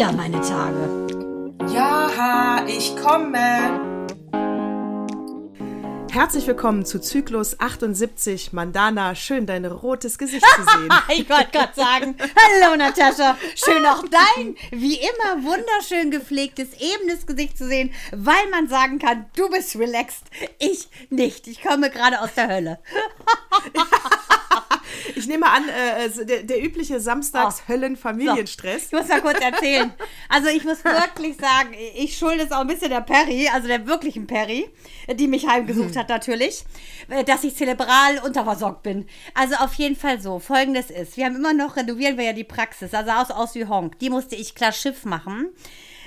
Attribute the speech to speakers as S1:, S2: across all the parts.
S1: wieder meine Tage.
S2: Ja, ich komme.
S3: Herzlich willkommen zu Zyklus 78. Mandana, schön dein rotes Gesicht zu sehen.
S1: ich wollte gerade sagen, hallo Natascha, schön auch dein, wie immer wunderschön gepflegtes, ebenes Gesicht zu sehen, weil man sagen kann, du bist relaxed, ich nicht. Ich komme gerade aus der Hölle.
S3: Ich nehme an, äh, der, der, übliche Samstags-Höllen-Familienstress.
S1: So. Ich muss mal kurz erzählen. Also ich muss wirklich sagen, ich schulde es auch ein bisschen der Perry, also der wirklichen Perry, die mich heimgesucht hat natürlich, äh, dass ich zelebral unterversorgt bin. Also auf jeden Fall so. Folgendes ist, wir haben immer noch, renovieren wir ja die Praxis, also aus, aus wie Honk. Die musste ich klar Schiff machen.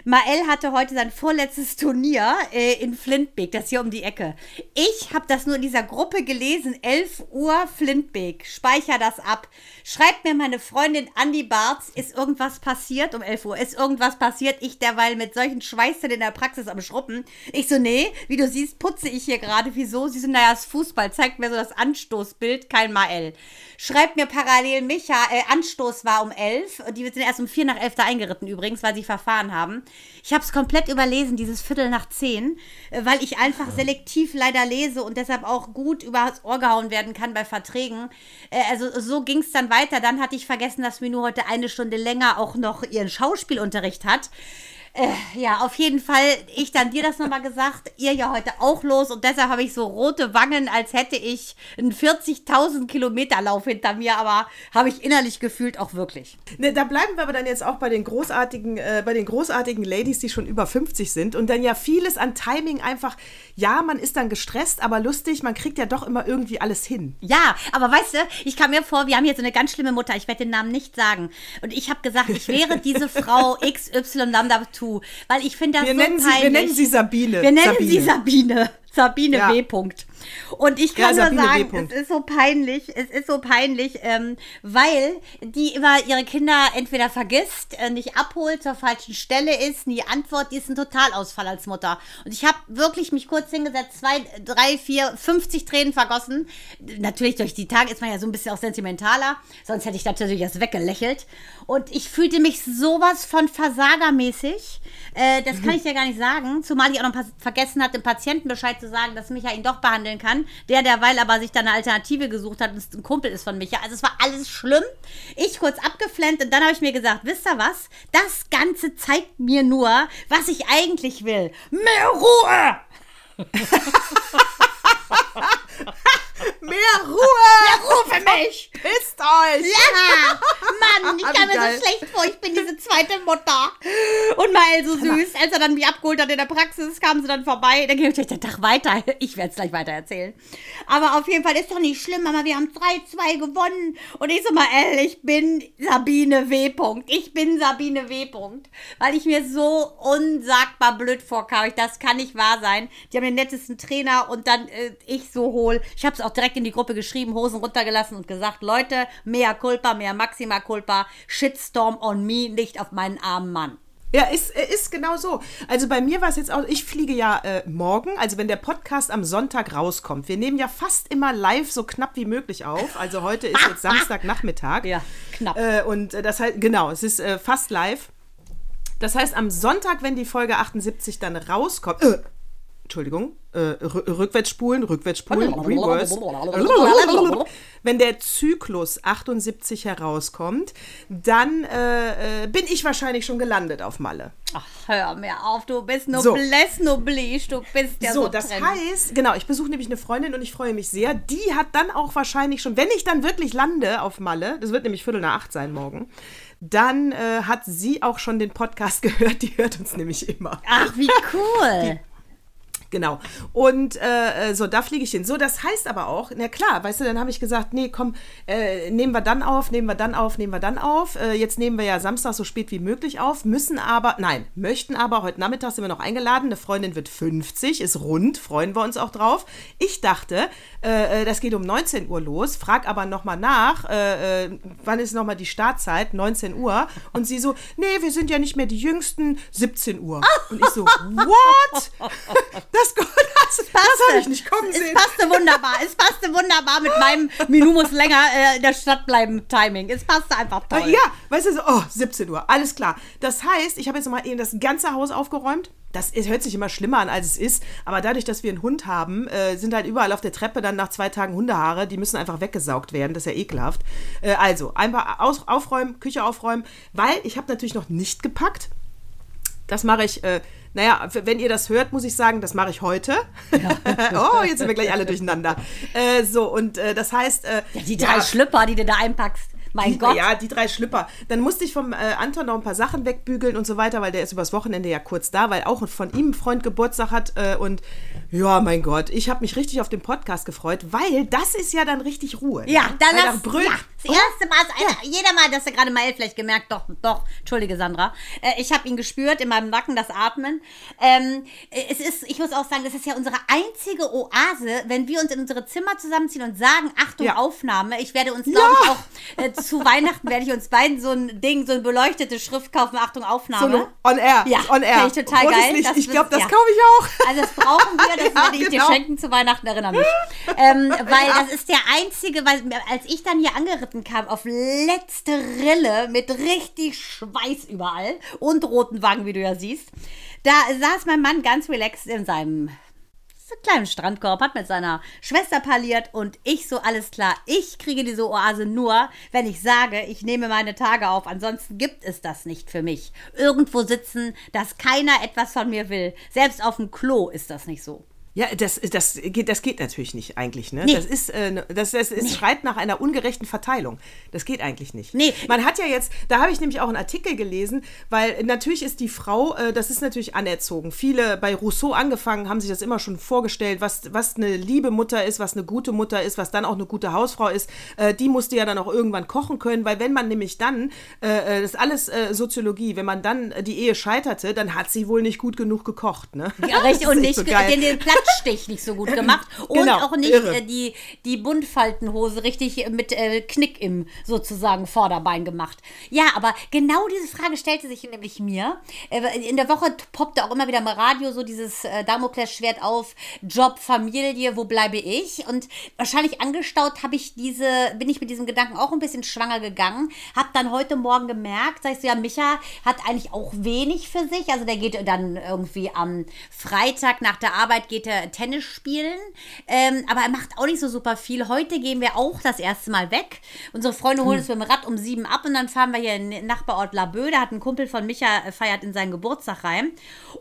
S1: Mael hatte heute sein vorletztes Turnier äh, in Flintbeek, das hier um die Ecke. Ich habe das nur in dieser Gruppe gelesen, 11 Uhr Flintbeek. Speicher das ab. Schreibt mir meine Freundin Andi Barz, ist irgendwas passiert um 11 Uhr? Ist irgendwas passiert? Ich derweil mit solchen Schweißern in der Praxis am Schruppen. Ich so, nee, wie du siehst, putze ich hier gerade. Wieso? Sie sind, naja, das Fußball zeigt mir so das Anstoßbild, kein Mael. Schreibt mir parallel Micha, äh, Anstoß war um 11. Die sind erst um 4 nach 11 da eingeritten übrigens, weil sie verfahren haben. Ich habe es komplett überlesen, dieses Viertel nach zehn, äh, weil ich einfach selektiv leider lese und deshalb auch gut übers Ohr gehauen werden kann bei Verträgen. Äh, also so ging es dann weiter. Dann hatte ich vergessen, dass Minu heute eine Stunde länger auch noch ihren Schauspielunterricht hat. Äh, ja, auf jeden Fall, ich dann dir das nochmal gesagt, ihr ja heute auch los und deshalb habe ich so rote Wangen, als hätte ich einen 40.000 Kilometer Lauf hinter mir, aber habe ich innerlich gefühlt auch wirklich.
S3: Ne, da bleiben wir aber dann jetzt auch bei den großartigen, äh, bei den großartigen Ladies, die schon über 50 sind und dann ja vieles an Timing einfach, ja, man ist dann gestresst, aber lustig, man kriegt ja doch immer irgendwie alles hin.
S1: Ja, aber weißt du, ich kam mir vor, wir haben jetzt so eine ganz schlimme Mutter, ich werde den Namen nicht sagen und ich habe gesagt, ich wäre diese Frau XY Lambda zu, weil ich finde das
S3: wir
S1: so
S3: nennen
S1: peinlich.
S3: Sie, wir nennen sie Sabine.
S1: Wir nennen
S3: Sabine.
S1: sie Sabine. Sabine
S3: Ja.
S1: W. Punkt. Und ich kann
S3: Ja,
S1: nur
S3: W.
S1: sagen, es ist so peinlich, es ist so peinlich, ähm, weil die immer ihre Kinder entweder vergisst, äh, nicht abholt, zur falschen Stelle ist, nie antwortet, die ist ein Totalausfall als Mutter. Und ich habe wirklich mich kurz hingesetzt, zwei, drei, vier, 50 Tränen vergossen. Natürlich durch die Tage ist man ja so ein bisschen auch sentimentaler, sonst hätte ich natürlich erst weggelächelt. Und ich fühlte mich sowas von versagermäßig. Äh, das kann ich ja gar nicht sagen. Zumal ich auch noch vergessen hatte, dem Patienten Bescheid zu sagen, dass Micha ihn doch behandeln kann. Der derweil aber sich dann eine Alternative gesucht hat und ein Kumpel ist von Micha. Also es war alles schlimm. Ich kurz abgeflennt und dann habe ich mir gesagt, wisst ihr was? Das Ganze zeigt mir nur, was ich eigentlich will. Mehr Ruhe!
S3: Mehr Ruhe!
S1: Mehr Ruhe für mich!
S3: Pisst euch!
S1: Ja! Mann, ich kam mir
S3: geil.
S1: so schlecht vor. Ich bin diese zweite Mutter. Und Mael so süß. Als er dann mich abgeholt hat in der Praxis, kam sie dann vorbei. Dann ging ich den Tag weiter. Ich werde es gleich weiter erzählen. Aber auf jeden Fall ist doch nicht schlimm, Mama. Wir haben 3-2 gewonnen. Und ich so, Mael, ich bin Sabine W. Punkt. Ich bin Sabine W. Punkt. Weil ich mir so unsagbar blöd vorkam. Das kann nicht wahr sein. Die haben den nettesten Trainer und dann äh, ich so hohl. Ich habe es auch direkt in die Gruppe geschrieben, Hosen runtergelassen und gesagt, Leute, mehr Culpa, mehr Maxima Culpa, Shitstorm on me, nicht auf meinen armen Mann.
S3: Ja, ist, äh, ist genau so. Also bei mir war es jetzt auch, ich fliege ja äh, morgen, also wenn der Podcast am Sonntag rauskommt. Wir nehmen ja fast immer live so knapp wie möglich auf. Also heute ist jetzt Samstagnachmittag.
S1: Ja, knapp.
S3: Äh, und äh, das heißt, genau, es ist äh, fast live. Das heißt, am Sonntag, wenn die Folge 78 dann rauskommt, äh, Entschuldigung, äh, rü- rückwärts spulen, rückwärts spulen, reverse. Wenn der Zyklus 78 herauskommt, dann äh, äh, bin ich wahrscheinlich schon gelandet auf Malle.
S1: Ach, hör mir auf, du bist
S3: So.
S1: noblesse noblige, du bist ja so,
S3: so, das
S1: drin.
S3: heißt, genau, ich besuche nämlich eine Freundin und ich freue mich sehr. Die hat dann auch wahrscheinlich schon, wenn ich dann wirklich lande auf Malle, das wird nämlich Viertel nach acht sein morgen, dann äh, hat sie auch schon den Podcast gehört. Die hört uns nämlich immer.
S1: Ach, wie cool.
S3: Genau. Und äh, äh, so, da fliege ich hin. So, das heißt aber auch, na klar, weißt du, dann habe ich gesagt, nee, komm, äh, nehmen wir dann auf, nehmen wir dann auf, nehmen wir dann auf. Äh, jetzt nehmen wir ja Samstag so spät wie möglich auf, müssen aber, nein, möchten aber, heute Nachmittag sind wir noch eingeladen, eine Freundin wird 50, ist rund, freuen wir uns auch drauf. Ich dachte, äh, äh, das geht um 19 Uhr los, frag aber nochmal nach, wann ist nochmal die Startzeit, 19 Uhr. Und sie so, nee, wir sind ja nicht mehr die Jüngsten, 17 Uhr. Und ich so, what? das, das, das habe ich nicht kommen sehen.
S1: Es passte wunderbar. Es passte wunderbar mit meinem Minu muss länger äh, in der Stadt bleiben Timing. Es passte einfach toll.
S3: Ja, weißt du, so, oh, 17 Uhr, alles klar. Das heißt, ich habe jetzt mal eben das ganze Haus aufgeräumt. Das ist, hört sich immer schlimmer an, als es ist. Aber dadurch, dass wir einen Hund haben, äh, sind halt überall auf der Treppe dann nach zwei Tagen Hundehaare. Die müssen einfach weggesaugt werden. Das ist ja ekelhaft. Äh, also, einfach aus, aufräumen, Küche aufräumen. Weil ich habe natürlich noch nicht gepackt. Das mache ich, äh, naja, wenn ihr das hört, muss ich sagen, das mache ich heute. oh, jetzt sind wir gleich alle durcheinander. Äh, so, und äh, das heißt. Äh,
S1: ja, die drei ja, Schlüpper, die du da einpackst. Mein
S3: die,
S1: Gott.
S3: Ja, die drei Schlüpper. Dann musste ich vom äh, Anton noch ein paar Sachen wegbügeln und so weiter, weil der ist übers Wochenende ja kurz da, weil auch von ihm ein Freund Geburtstag hat. Äh, und ja, mein Gott, ich habe mich richtig auf den Podcast gefreut, weil das ist ja dann richtig Ruhe.
S1: Ja,
S3: ne?
S1: dann
S3: Weil
S1: das,
S3: brüllt-
S1: ja, das erste Mal, also einer, jeder Mal, dass er gerade mal vielleicht gemerkt, doch, doch, entschuldige Sandra, äh, ich habe ihn gespürt in meinem Nacken, das Atmen. Ähm, äh, es ist, ich muss auch sagen, das ist ja unsere einzige Oase, wenn wir uns in unsere Zimmer zusammenziehen und sagen, Achtung,
S3: Ja.
S1: Aufnahme. Ich werde uns, glaube ich, auch äh, zu Weihnachten werde ich uns beiden so ein Ding, so eine beleuchtete Schrift kaufen, Achtung,
S3: So
S1: Aufnahme.
S3: eine on air.
S1: Ja,
S3: on air.
S1: finde ich total
S3: Rotes
S1: geil.
S3: Ich glaube, das
S1: ja.
S3: kaufe ich auch.
S1: Also das brauchen wir, das
S3: Ja,
S1: werde ich
S3: genau.
S1: dir schenken zu Weihnachten, erinnere mich. Ähm, weil das ist der einzige, weil als ich dann hier angeritten kam, auf letzte Rille mit richtig Schweiß überall und roten Wangen, wie du ja siehst, da saß mein Mann ganz relaxed in seinem kleinen Strandkorb, hat mit seiner Schwester parliert und ich so, alles klar, ich kriege diese Oase nur, wenn ich sage, ich nehme meine Tage auf. Ansonsten gibt es das nicht für mich. Irgendwo sitzen, dass keiner etwas von mir will. Selbst auf dem Klo ist das nicht so.
S3: Ja, das, das, geht, das geht natürlich nicht eigentlich. Ne?
S1: Nee.
S3: Das, ist, äh, ne- das, das ist, schreit nach einer ungerechten Verteilung. Das geht eigentlich nicht.
S1: Nee.
S3: Man hat ja jetzt, da habe ich nämlich auch einen Artikel gelesen, weil natürlich ist die Frau, äh, das ist natürlich anerzogen. Viele, bei Rousseau angefangen, haben sich das immer schon vorgestellt, was, was eine liebe Mutter ist, was eine gute Mutter ist, was dann auch eine gute Hausfrau ist. Äh, die musste ja dann auch irgendwann kochen können, weil wenn man nämlich dann, äh, äh, das ist alles äh, Soziologie, wenn man dann die Ehe scheiterte, dann hat sie wohl nicht gut genug gekocht. Ne?
S1: Ja, richtig, und nicht
S3: so
S1: den, den Platzstich nicht so gut gemacht und
S3: Genau,
S1: auch nicht äh, die, die Buntfaltenhose richtig mit äh, Knick im sozusagen Vorderbein gemacht. Ja, aber genau diese Frage stellte sich nämlich mir. Äh, in der Woche poppte auch immer wieder im Radio so dieses äh, Damoklesschwert auf, Job, Familie, wo bleibe ich? Und wahrscheinlich angestaut habe ich diese, bin ich mit diesem Gedanken auch ein bisschen schwanger gegangen, habe dann heute Morgen gemerkt, sag ich so, ja, Micha hat eigentlich auch wenig für sich, also der geht dann irgendwie am Freitag nach der Arbeit geht er Tennis spielen, ähm, aber er macht auch nicht so super viel. Heute gehen wir auch das erste Mal weg. Unsere Freunde holen uns mit dem Rad um sieben ab und dann fahren wir hier in den Nachbarort Labö. Da hat ein Kumpel von Micha äh, feiert in seinen Geburtstag rein.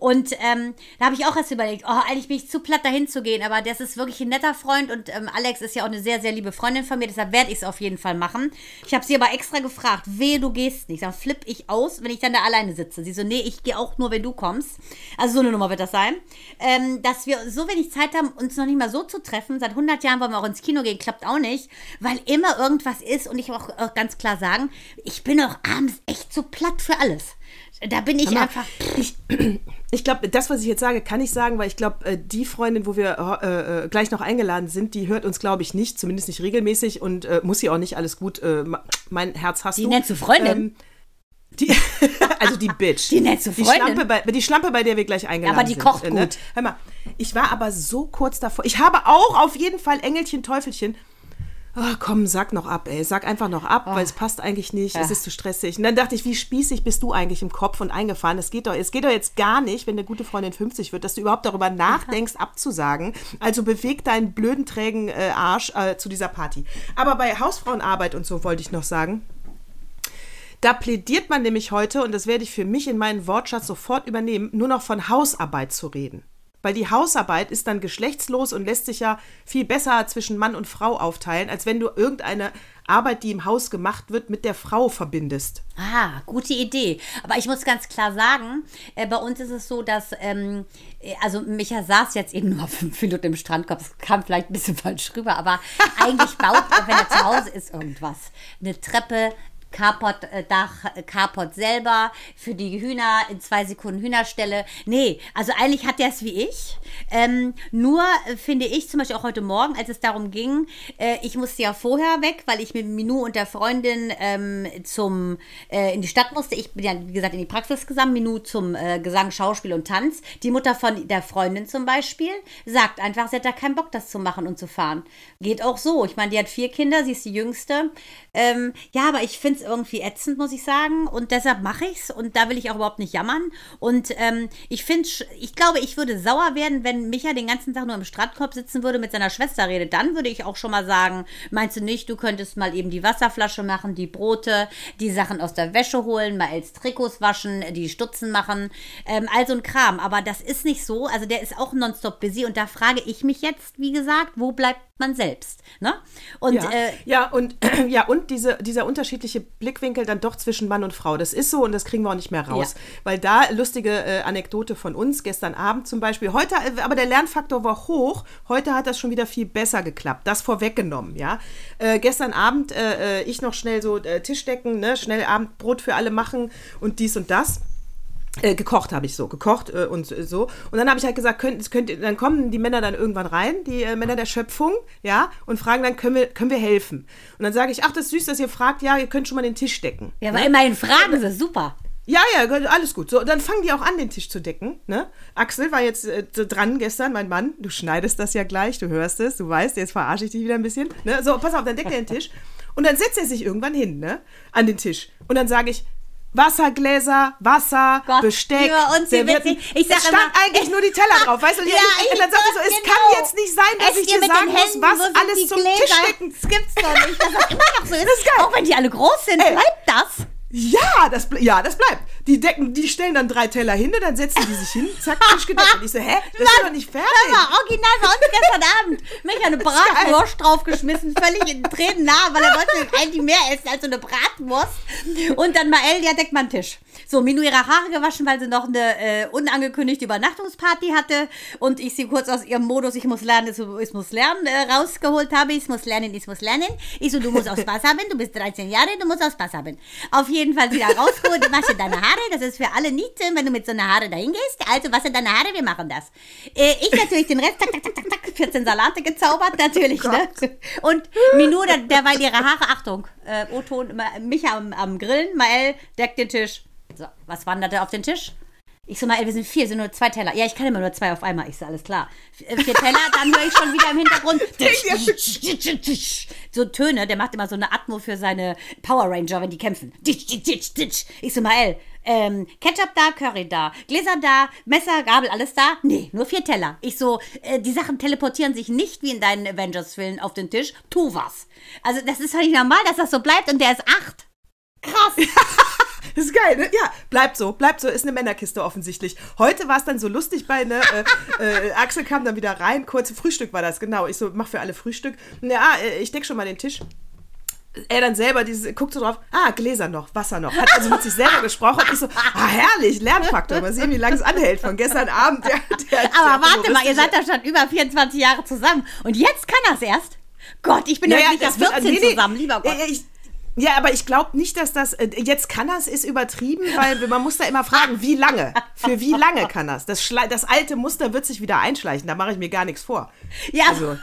S1: Und ähm, da habe ich auch erst überlegt, oh, eigentlich bin ich zu platt dahin zu gehen, aber das ist wirklich ein netter Freund und ähm, Alex ist ja auch eine sehr, sehr liebe Freundin von mir, deshalb werde ich es auf jeden Fall machen. Ich habe sie aber extra gefragt, wehe, du gehst nicht. Dann flippe ich aus, wenn ich dann da alleine sitze. Sie so, nee, ich gehe auch nur, wenn du kommst. Also so eine Nummer wird das sein. Ähm, dass wir so wenig Zeit haben, uns noch nicht mal so zu treffen. Seit 100 Jahren wollen wir auch ins Kino gehen, klappt auch nicht, weil immer irgendwas ist und ich will auch, auch ganz klar sagen, ich bin auch abends echt zu platt für alles. Da bin ich
S3: Hammer.
S1: einfach.
S3: Ich, ich glaube, das, was ich jetzt sage, kann ich sagen, weil ich glaube, äh, die Freundin, wo wir äh, äh, gleich noch eingeladen sind, die hört uns, glaube ich, nicht, zumindest nicht regelmäßig und äh, muss sie auch nicht alles gut. Äh, mein Herz hast
S1: Die
S3: du.
S1: nennst du Freundin?
S3: Ähm, die, also die Bitch.
S1: Die nennst du
S3: Die
S1: Freundin?
S3: Schlampe, bei, die Schlampe, bei der wir gleich eingeladen
S1: aber die
S3: sind.
S1: kocht
S3: äh, ne?
S1: gut.
S3: Hör mal, ich war aber so kurz davor. Ich habe auch auf jeden Fall Engelchen, Teufelchen. Oh, komm, sag noch ab, ey. Sag einfach noch ab, weil es passt eigentlich nicht. Es ist zu stressig. Und dann dachte ich, wie spießig bist du eigentlich im Kopf und eingefahren? Es geht doch, es geht doch jetzt gar nicht, wenn eine gute Freundin 50 wird, dass du überhaupt darüber nachdenkst, abzusagen. Also beweg deinen blöden, trägen äh, Arsch äh, zu dieser Party. Aber bei Hausfrauenarbeit und so wollte ich noch sagen. Da plädiert man nämlich heute, und das werde ich für mich in meinen Wortschatz sofort übernehmen, nur noch von Hausarbeit zu reden. Weil die Hausarbeit ist dann geschlechtslos und lässt sich ja viel besser zwischen Mann und Frau aufteilen, als wenn du irgendeine Arbeit, die im Haus gemacht wird, mit der Frau verbindest.
S1: Ah, gute Idee. Aber ich muss ganz klar sagen, äh, bei uns ist es so, dass, ähm, äh, also Micha saß jetzt eben nur fünf Minuten im Strandkorb. Das kam vielleicht ein bisschen falsch rüber, aber eigentlich baut, auch wenn er zu Hause ist, irgendwas. Eine Treppe Carport-Dach, äh, Carport selber, für die Hühner in zwei Sekunden Hühnerstelle. Nee, also eigentlich hat der es wie ich. Ähm, nur äh, finde ich zum Beispiel auch heute Morgen, als es darum ging, äh, ich musste ja vorher weg, weil ich mit Minou und der Freundin ähm, zum, äh, in die Stadt musste. Ich bin ja, wie gesagt, in die Praxis gesamt. Minou zum äh, Gesang, Schauspiel und Tanz. Die Mutter von der Freundin zum Beispiel sagt einfach, sie hat da keinen Bock, das zu machen und zu fahren. Geht auch so. Ich meine, die hat vier Kinder, sie ist die jüngste. Ähm, ja, aber ich finde es irgendwie ätzend, muss ich sagen. Und deshalb mache ich es. Und da will ich auch überhaupt nicht jammern. Und ähm, ich finde, ich glaube, ich würde sauer werden, wenn Micha den ganzen Tag nur im Strandkorb sitzen würde, mit seiner Schwester redet. Dann würde ich auch schon mal sagen, meinst du nicht, du könntest mal eben die Wasserflasche machen, die Brote, die Sachen aus der Wäsche holen, mal als Trikots waschen, die Stutzen machen, ähm, all so ein Kram. Aber das ist nicht so. Also der ist auch nonstop busy. Und da frage ich mich jetzt, wie gesagt, wo bleibt man selbst? Ne?
S3: Und, ja. Äh, ja, und, ja, und diese, dieser unterschiedliche Blickwinkel dann doch zwischen Mann und Frau. Das ist so und das kriegen wir auch nicht mehr raus. Ja. Weil da lustige äh, Anekdote von uns gestern Abend zum Beispiel. Heute, äh, aber der Lernfaktor war hoch. Heute hat das schon wieder viel besser geklappt. Das vorweggenommen, ja. Äh, gestern Abend äh, äh ich noch schnell so Tischdecken, ne, schnell Abendbrot für alle machen und dies und das. Äh, gekocht habe ich so, gekocht äh, und so. Und dann habe ich halt gesagt, könnt, könnt, dann kommen die Männer dann irgendwann rein, die äh, Männer der Schöpfung, ja, und fragen dann, können wir, können wir helfen? Und dann sage ich, ach, das ist süß, dass ihr fragt, ja, ihr könnt schon mal den Tisch decken.
S1: Ja, aber ne? immerhin fragen sie, super.
S3: Ja, ja, alles gut. So, dann fangen die auch an, den Tisch zu decken. Ne? Axel war jetzt äh, dran gestern, mein Mann. Du schneidest das ja gleich, du hörst es, du weißt, jetzt verarsche ich dich wieder ein bisschen. Ne? So, pass auf, dann deckt er den Tisch. Und dann setzt er sich irgendwann hin, ne? An den Tisch. Und dann sage ich, Wassergläser, Wasser, Gott, Besteck,
S1: Servietten. Ich sag
S3: es stand immer, eigentlich nur die Teller drauf, weißt du? Ja, ich, dann sagt so, es genau. kann jetzt nicht sein, dass ich dir sagen muss, was alles zum Gläser. Tisch stecken.
S1: Das gibt's doch nicht, das immer noch so ist. Ist geil. Auch wenn die alle groß sind, Ey. bleibt das.
S3: Ja, das, ja, das bleibt. Die decken, die stellen dann drei Teller hin und dann setzen die sich hin, zack, Tisch gedeckt. Und ich so, hä? Das ist doch nicht fertig. Das
S1: war original bei uns gestern Abend. Mich eine Bratwurst draufgeschmissen, völlig in Tränen nah, weil er wollte eigentlich mehr essen als so eine Bratwurst. Und dann Mael, ja, deckt man Tisch. So, Minu ihre Haare gewaschen, weil sie noch eine äh, unangekündigte Übernachtungsparty hatte und ich sie kurz aus ihrem Modus, ich muss lernen, ich muss lernen, äh, rausgeholt habe. Ich muss lernen, ich muss lernen. Ich so, du musst auch Spaß haben, du bist 13 Jahre, du musst auch Spaß haben. Auf jeden Fall sie da rausgeholt, wasche deine Haare, das ist für alle nicht, wenn du mit so einer Haare dahin gehst. Also wasche deine Haare, wir machen das. Äh, ich natürlich den Rest, tak, tak, tak, tak, tak, 14 Salate gezaubert, natürlich, oh ne? Und Minu, der, derweil ihre Haare, Achtung, äh, O-Ton, Micha am, am Grillen, Mael deckt den Tisch. So, was wanderte auf den Tisch? Ich so, mal, wir sind vier, sind nur zwei Teller. Ja, ich kann immer nur zwei auf einmal. Ich so, alles klar. Vier Teller, dann höre ich schon wieder im Hintergrund. so Töne, der macht immer so eine Atmo für seine Power Ranger, wenn die kämpfen. Ich so, mal, ähm, Ketchup da, Curry da, Gläser da, Messer, Gabel, alles da? Nee, nur vier Teller. Ich so, äh, die Sachen teleportieren sich nicht wie in deinen Avengers-Filmen auf den Tisch. Tu was. Also, das ist doch nicht normal, dass das so bleibt und der ist acht. Krass.
S3: Das ist geil, ne? Ja, bleibt so, bleibt so, ist eine Männerkiste offensichtlich. Heute war es dann so lustig bei, ne, äh, äh, Axel kam dann wieder rein, kurz Frühstück war das, genau. Ich so, mach für alle Frühstück. Ja, äh, ich deck schon mal den Tisch er dann selber diese, guckt so drauf, ah, Gläser noch, Wasser noch. Hat also mit sich selber gesprochen ich so, ah, herrlich, Lernfaktor. Mal sehen, wie lange es anhält von gestern Abend. Der,
S1: der, Aber warte mal, ihr seid da schon über 24 Jahre zusammen und jetzt kann es erst. Gott, ich bin ja, ja nicht erst 14 nee, zusammen, lieber Gott.
S3: Ich, ja, aber ich glaube nicht, dass das äh, jetzt kann das ist übertrieben, weil man muss da immer fragen, wie lange? Für wie lange kann das? Das, das alte Muster wird sich wieder einschleichen. Da mache ich mir gar nichts vor.
S1: Ja. Also.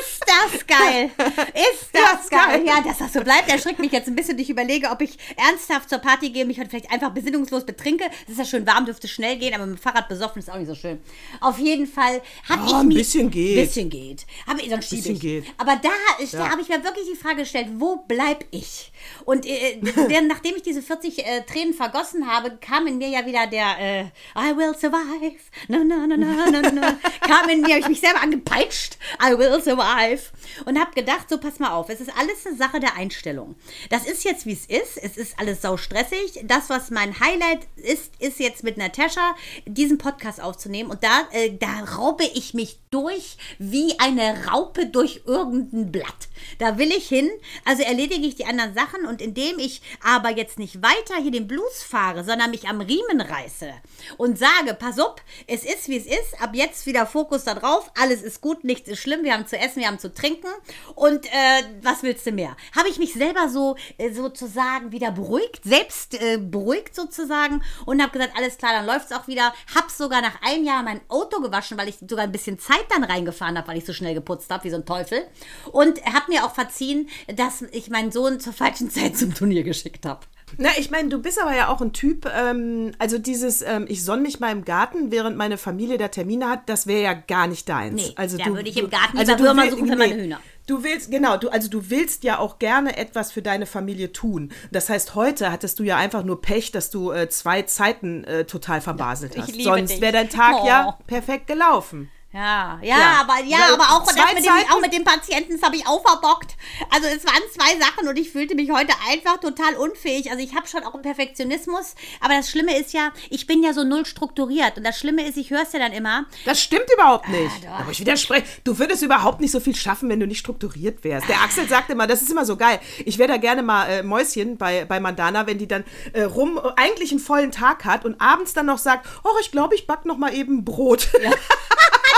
S1: Ist das geil? Ist das ja, geil? Ja, dass das so bleibt, erschrickt mich jetzt ein bisschen. Ich überlege, ob ich ernsthaft zur Party gehe, mich heute vielleicht einfach besinnungslos betrinke. Es ist ja schön warm, dürfte schnell gehen, aber mit dem Fahrrad besoffen ist auch nicht so schön. Auf jeden Fall habe oh, ich
S3: ein bisschen geht.
S1: Bisschen geht. Hab sonst bisschen ich. geht. Aber da, ja. da habe ich mir wirklich die Frage gestellt, wo bleib ich? Und äh, denn, nachdem ich diese 40 äh, Tränen vergossen habe, kam in mir ja wieder der äh, I will survive. No, no, no, no, no, no. kam in mir, habe ich mich selber angepeitscht. I will survive. Und habe gedacht, so pass mal auf, es ist alles eine Sache der Einstellung. Das ist jetzt, wie es ist. Es ist alles sau stressig. Das, was mein Highlight ist, ist jetzt mit Natascha diesen Podcast aufzunehmen. Und da, äh, da raube ich mich durch wie eine Raupe durch irgendein Blatt. Da will ich hin. Also erledige ich die anderen Sachen und indem ich aber jetzt nicht weiter hier den Blues fahre, sondern mich am Riemen reiße und sage, pass auf, es ist wie es ist, ab jetzt wieder Fokus da drauf, alles ist gut, nichts ist schlimm, wir haben zu essen, wir haben zu trinken und äh, was willst du mehr? Habe ich mich selber so äh, sozusagen wieder beruhigt, selbst äh, beruhigt sozusagen und habe gesagt, alles klar, dann läuft es auch wieder. Habe sogar nach einem Jahr mein Auto gewaschen, weil ich sogar ein bisschen Zeit dann reingefahren habe, weil ich so schnell geputzt habe, wie so ein Teufel. Und habe mir auch verziehen, dass ich meinen Sohn zur falschen Zeit zum Turnier geschickt habe.
S3: Na, ich meine, du bist aber ja auch ein Typ, ähm, also dieses, ähm, ich sonne mich mal im Garten, während meine Familie da Termine hat, das wäre ja gar nicht deins.
S1: Nee,
S3: also
S1: da
S3: du,
S1: würde ich im Garten
S3: also
S1: lieber
S3: du
S1: Würmer suchen für meine Hühner.
S3: Du willst, genau, du, also du willst ja auch gerne etwas für deine Familie tun. Das heißt, heute hattest du ja einfach nur Pech, dass du äh, zwei Zeiten äh, total verbaselt
S1: Ich
S3: hast. Sonst wäre dein Tag
S1: Oh.
S3: ja perfekt gelaufen.
S1: Ja, ja,
S3: Ja.
S1: aber ja,
S3: Weil
S1: aber auch das mit, dem, auch mit dem Patienten, das habe ich auch verbockt. Also es waren zwei Sachen und ich fühlte mich heute einfach total unfähig. Also ich habe schon auch einen Perfektionismus, aber das Schlimme ist ja, ich bin ja so null strukturiert und das Schlimme ist, ich höre es ja dann immer.
S3: Das stimmt überhaupt nicht.
S1: doch.
S3: Aber ich widerspreche. Du würdest überhaupt nicht so viel schaffen, wenn du nicht strukturiert wärst. Der Axel sagt immer, das ist immer so geil. Ich wäre da gerne mal äh, Mäuschen bei, bei Mandana, wenn die dann äh, rum eigentlich einen vollen Tag hat und abends dann noch sagt, oh, ich glaube, ich back noch mal eben Brot.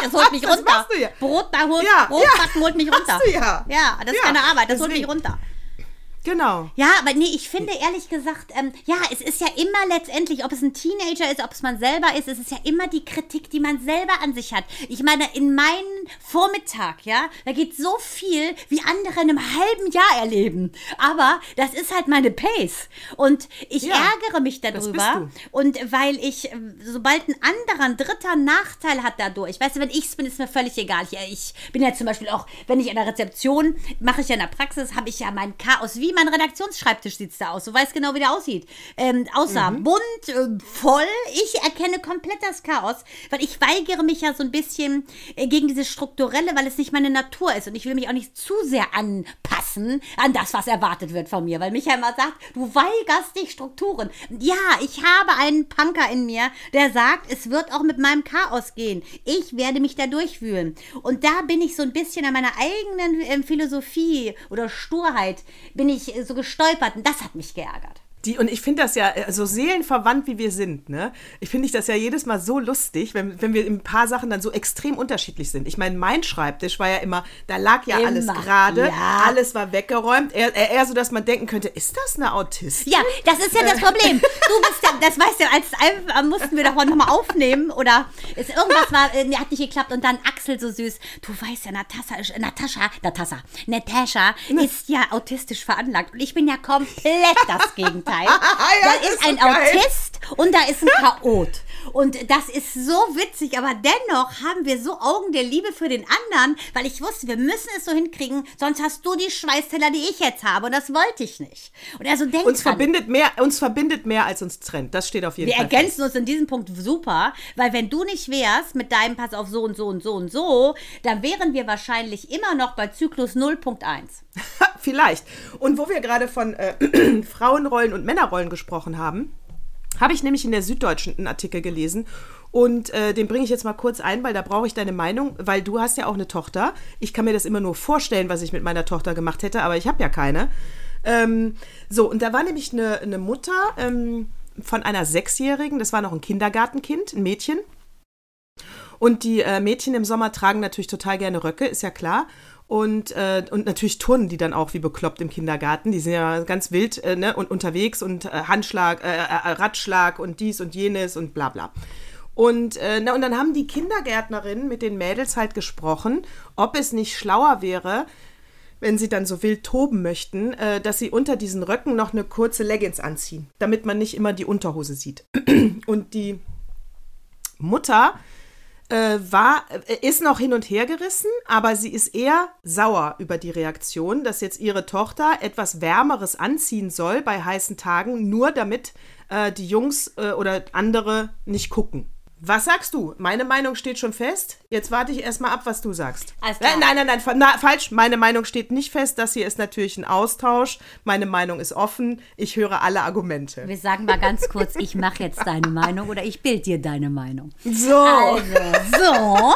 S1: Das holt mich runter. Brot, da holt,
S3: Ja,
S1: Brotbacken
S3: ja.
S1: holt mich runter.
S3: du ja.
S1: Ja, das ist
S3: Ja,
S1: keine Arbeit, das holt mich
S3: deswegen.
S1: runter.
S3: Genau.
S1: Ja, aber nee, ich finde ehrlich gesagt, ähm, ja, es ist ja immer letztendlich, ob es ein Teenager ist, ob es man selber ist, es ist ja immer die Kritik, die man selber an sich hat. Ich meine, in meinem Vormittag, ja, da geht so viel, wie andere in einem halben Jahr erleben. Aber das ist halt meine Pace. Und ich
S3: Ja,
S1: ärgere mich darüber. Und weil ich, äh, sobald ein anderer, ein dritter Nachteil hat dadurch, weißt du, wenn ich es bin, ist mir völlig egal. Ich, ich bin ja zum Beispiel auch, wenn ich an der Rezeption, mache ich ja in der Praxis, habe ich ja mein Chaos, wie mein Redaktionsschreibtisch sieht es da aus. Du weißt genau, wie der aussieht. Ähm, außer
S3: Mhm.
S1: bunt, äh, voll. Ich erkenne komplett das Chaos, weil ich weigere mich ja so ein bisschen äh, gegen dieses Strukturelle, weil es nicht meine Natur ist. Und ich will mich auch nicht zu sehr anpassen an das, was erwartet wird von mir. Weil Michael immer sagt, du weigerst dich Strukturen. Ja, ich habe einen Punker in mir, der sagt, es wird auch mit meinem Chaos gehen. Ich werde mich da durchwühlen. Und da bin ich so ein bisschen an meiner eigenen ähm, Philosophie oder Sturheit, bin ich äh, so gestolpert. Und das hat mich geärgert.
S3: Die, und ich finde das ja, so seelenverwandt wie wir sind, ne? Ich finde ich das ja jedes Mal so lustig, wenn, wenn wir in ein paar Sachen dann so extrem unterschiedlich sind. Ich meine, mein Schreibtisch war ja immer, da lag ja alles
S1: Immer,
S3: gerade,
S1: ja.
S3: alles war weggeräumt. Eher, eher so, dass man denken könnte, ist das eine Autistin?
S1: Ja, das ist ja das Problem. Du bist ja, das weißt du, als mussten wir davon nochmal aufnehmen oder es irgendwas war, äh, hat nicht geklappt und dann Axel so süß. Du weißt ja, Natascha, ist- Natascha, Natascha, Natascha ist ja autistisch veranlagt und ich bin ja komplett das Gegenteil. da
S3: das
S1: ist
S3: ist so
S1: ein
S3: geil.
S1: Autist und da ist ein Chaot. Und das ist so witzig, aber dennoch haben wir so Augen der Liebe für den anderen, weil ich wusste, wir müssen es so hinkriegen, sonst hast du die Schweißteller, die ich jetzt habe und das wollte ich nicht. Und er so denkt
S3: Uns
S1: dran.
S3: verbindet, mehr, uns verbindet mehr, als uns trennt. Das steht auf jeden
S1: Wir
S3: Fall.
S1: ergänzen uns in diesem Punkt super, weil wenn du nicht wärst mit deinem Pass auf so und so und so und so, dann wären wir wahrscheinlich immer noch bei Zyklus 0.1.
S3: Ha, Vielleicht. Und wo wir gerade von äh, Frauenrollen und Männerrollen gesprochen haben, habe ich nämlich in der Süddeutschen einen Artikel gelesen. Und äh, den bringe ich jetzt mal kurz ein, weil da brauche ich deine Meinung, weil du hast ja auch eine Tochter. Ich kann mir das immer nur vorstellen, was ich mit meiner Tochter gemacht hätte, aber ich habe ja keine. Ähm, so, und da war nämlich eine, eine Mutter ähm, von einer Sechsjährigen, das war noch ein Kindergartenkind, ein Mädchen. Und die äh, Mädchen im Sommer tragen natürlich total gerne Röcke, ist ja klar. Und, äh, und natürlich turnen die dann auch wie bekloppt im Kindergarten. Die sind ja ganz wild äh, ne? und unterwegs und äh, Handschlag, äh, äh, Radschlag und dies und jenes und bla bla. Und, äh, na, und dann haben die Kindergärtnerinnen mit den Mädels halt gesprochen, ob es nicht schlauer wäre, wenn sie dann so wild toben möchten, äh, dass sie unter diesen Röcken noch eine kurze Leggings anziehen, damit man nicht immer die Unterhose sieht. Und die Mutter äh, war, äh, ist noch hin und her gerissen, aber sie ist eher sauer über die Reaktion, dass jetzt ihre Tochter etwas Wärmeres anziehen soll bei heißen Tagen, nur damit äh, die Jungs äh, oder andere nicht gucken. Was sagst du? Meine Meinung steht schon fest. Jetzt warte ich erstmal ab, was du sagst. Äh, nein, nein, nein, fa- na, falsch. Meine Meinung steht nicht fest. Das hier ist natürlich ein Austausch. Meine Meinung ist offen. Ich höre alle Argumente.
S1: Wir sagen mal ganz kurz, ich mache jetzt deine Meinung oder ich bild dir deine Meinung.
S3: So.
S1: Also, so.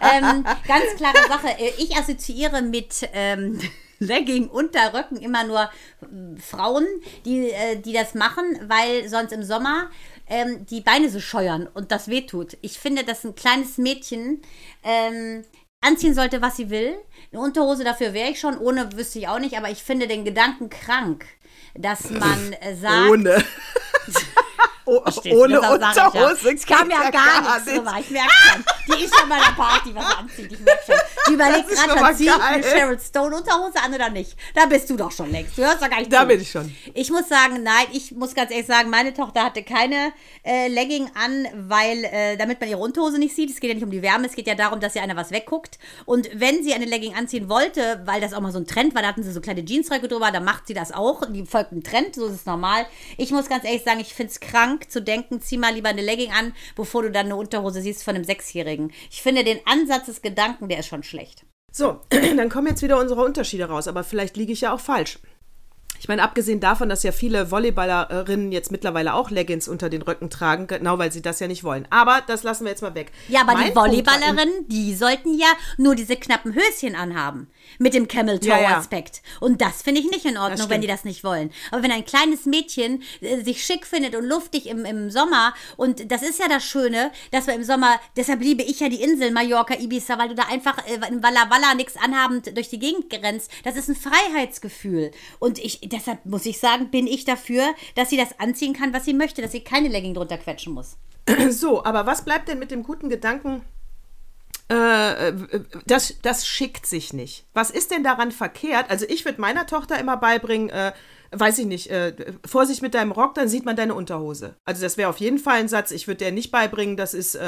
S1: ähm, ganz klare Sache. Ich assoziiere mit ähm, Legging-Unterröcken immer nur äh, Frauen, die, äh, die das machen, weil sonst im Sommer ähm, die Beine so scheuern und das wehtut. Ich finde, dass ein kleines Mädchen ähm, anziehen sollte, was sie will. Eine Unterhose dafür wäre ich schon, ohne wüsste ich auch nicht, aber ich finde den Gedanken krank, dass man äh, sagt.
S3: Ohne. Oh, ohne
S1: ja.
S3: Unterhose.
S1: Es kam
S3: geht
S1: ja gar, nichts drüber. Ich merke schon. Die ist schon mal eine Party, was anzieht. Ich merke schon. Die überlegt
S3: Das
S1: gerade ich
S3: geil.
S1: eine Sheryl Stone Unterhose an oder nicht. Da bist du doch schon längst. Du hörst doch gar nicht
S3: Da
S1: zu.
S3: bin ich schon.
S1: Ich muss sagen, nein, ich muss ganz ehrlich sagen, meine Tochter hatte keine äh, Legging an, weil, äh, damit man ihre Unterhose nicht sieht. Es geht ja nicht um die Wärme, es geht ja darum, dass ihr einer was wegguckt. Und wenn sie eine Legging anziehen wollte, weil das auch mal so ein Trend war, da hatten sie so kleine Jeansröcke drüber, dann macht sie das auch. Die folgt einem Trend, so ist es normal. Ich muss ganz ehrlich sagen, ich finde es krank zu denken, zieh mal lieber eine Legging an, bevor du dann eine Unterhose siehst von einem Sechsjährigen. Ich finde den Ansatz des Gedanken, der ist schon schlecht.
S3: So, dann kommen jetzt wieder unsere Unterschiede raus, aber vielleicht liege ich ja auch falsch. Ich meine, abgesehen davon, dass ja viele Volleyballerinnen jetzt mittlerweile auch Leggings unter den Röcken tragen, genau weil sie das ja nicht wollen. Aber das lassen wir jetzt mal weg.
S1: Ja, aber
S3: Mein
S1: die Volleyballerinnen, die sollten ja nur diese knappen Höschen anhaben. Mit dem Camel Toe
S3: Ja, ja.
S1: Aspekt. Und das finde ich nicht in Ordnung, wenn die das nicht wollen. Aber wenn ein kleines Mädchen äh, sich schick findet und luftig im, im Sommer, und das ist ja das Schöne, dass wir im Sommer, deshalb liebe ich ja die Insel Mallorca, Ibiza, weil du da einfach äh, in Walla Walla nichts anhabend durch die Gegend rennst. Das ist ein Freiheitsgefühl. Und ich, deshalb muss ich sagen, bin ich dafür, dass sie das anziehen kann, was sie möchte, dass sie keine Legging drunter quetschen muss.
S3: So, aber was bleibt denn mit dem guten Gedanken? Äh, äh, das, das schickt sich nicht. Was ist denn daran verkehrt? Also ich würde meiner Tochter immer beibringen, äh, weiß ich nicht, äh, Vorsicht mit deinem Rock, dann sieht man deine Unterhose. Also das wäre auf jeden Fall ein Satz. Ich würde der nicht beibringen, das ist,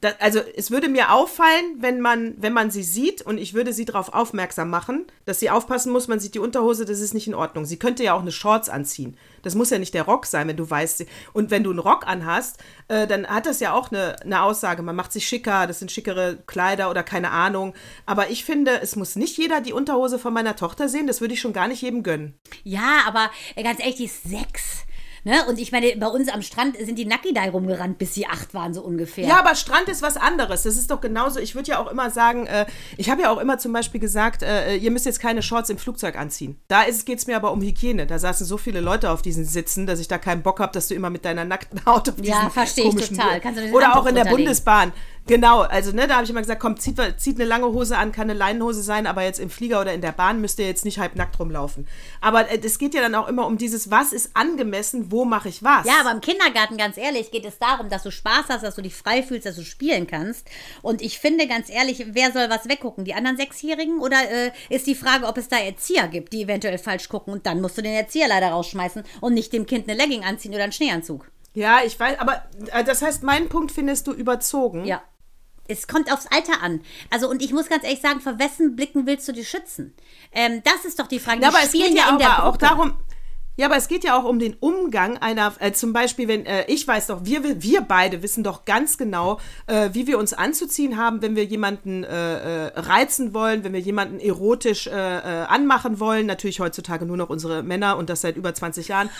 S3: da, also es würde mir auffallen, wenn man, wenn man sie sieht und ich würde sie darauf aufmerksam machen, dass sie aufpassen muss, man sieht die Unterhose, das ist nicht in Ordnung. Sie könnte ja auch eine Shorts anziehen. Das muss ja nicht der Rock sein, wenn du weißt. Und wenn du einen Rock anhast, äh, dann hat das ja auch eine, eine Aussage. Man macht sich schicker, das sind schickere Kleider oder keine Ahnung. Aber ich finde, es muss nicht jeder die Unterhose von meiner Tochter sehen. Das würde ich schon gar nicht jedem gönnen.
S1: Ja, aber äh, ganz ehrlich, die ist sechs. Ne? Und ich meine, bei uns am Strand sind die Nackidai rumgerannt, bis sie acht waren, so ungefähr.
S3: Ja, aber Strand ist was anderes. Das ist doch genauso. Ich würde ja auch immer sagen, äh, ich habe ja auch immer zum Beispiel gesagt, äh, ihr müsst jetzt keine Shorts im Flugzeug anziehen. Da geht es mir aber um Hygiene. Da saßen so viele Leute auf diesen Sitzen, dass ich da keinen Bock habe, dass du immer mit deiner nackten Haut auf
S1: Ja,
S3: diesen
S1: verstehe ich total.
S3: Oder auch in der. Bundesbahn. Genau, also ne, da habe ich immer gesagt, komm, zieht, zieht eine lange Hose an, kann eine Leinenhose sein, aber jetzt im Flieger oder in der Bahn müsst ihr jetzt nicht halbnackt rumlaufen. Aber äh, es geht ja dann auch immer um dieses, was ist angemessen, wo mache ich was.
S1: Ja, aber im Kindergarten, ganz ehrlich, geht es darum, dass du Spaß hast, dass du dich frei fühlst, dass du spielen kannst. Und ich finde, ganz ehrlich, wer soll was weggucken? Die anderen Sechsjährigen? Oder äh, ist die Frage, ob es da Erzieher gibt, die eventuell falsch gucken? Und dann musst du den Erzieher leider rausschmeißen und nicht dem Kind eine Legging anziehen oder einen Schneeanzug.
S3: Ja, ich weiß, aber äh, das heißt, meinen Punkt findest du überzogen.
S1: Ja. Es kommt aufs Alter an. Also, und ich muss ganz ehrlich sagen, vor wessen Blicken willst du dich schützen? Ähm, das ist doch die Frage.
S3: Ja,
S1: Die
S3: aber es geht ja
S1: in der
S3: aber auch darum. Ja, aber es geht ja auch um den Umgang einer, äh, zum Beispiel, wenn, äh, ich weiß doch, wir, wir beide wissen doch ganz genau, äh, wie wir uns anzuziehen haben, wenn wir jemanden äh, äh, reizen wollen, wenn wir jemanden erotisch äh, anmachen wollen. Natürlich heutzutage nur noch unsere Männer und das seit über 20 Jahren.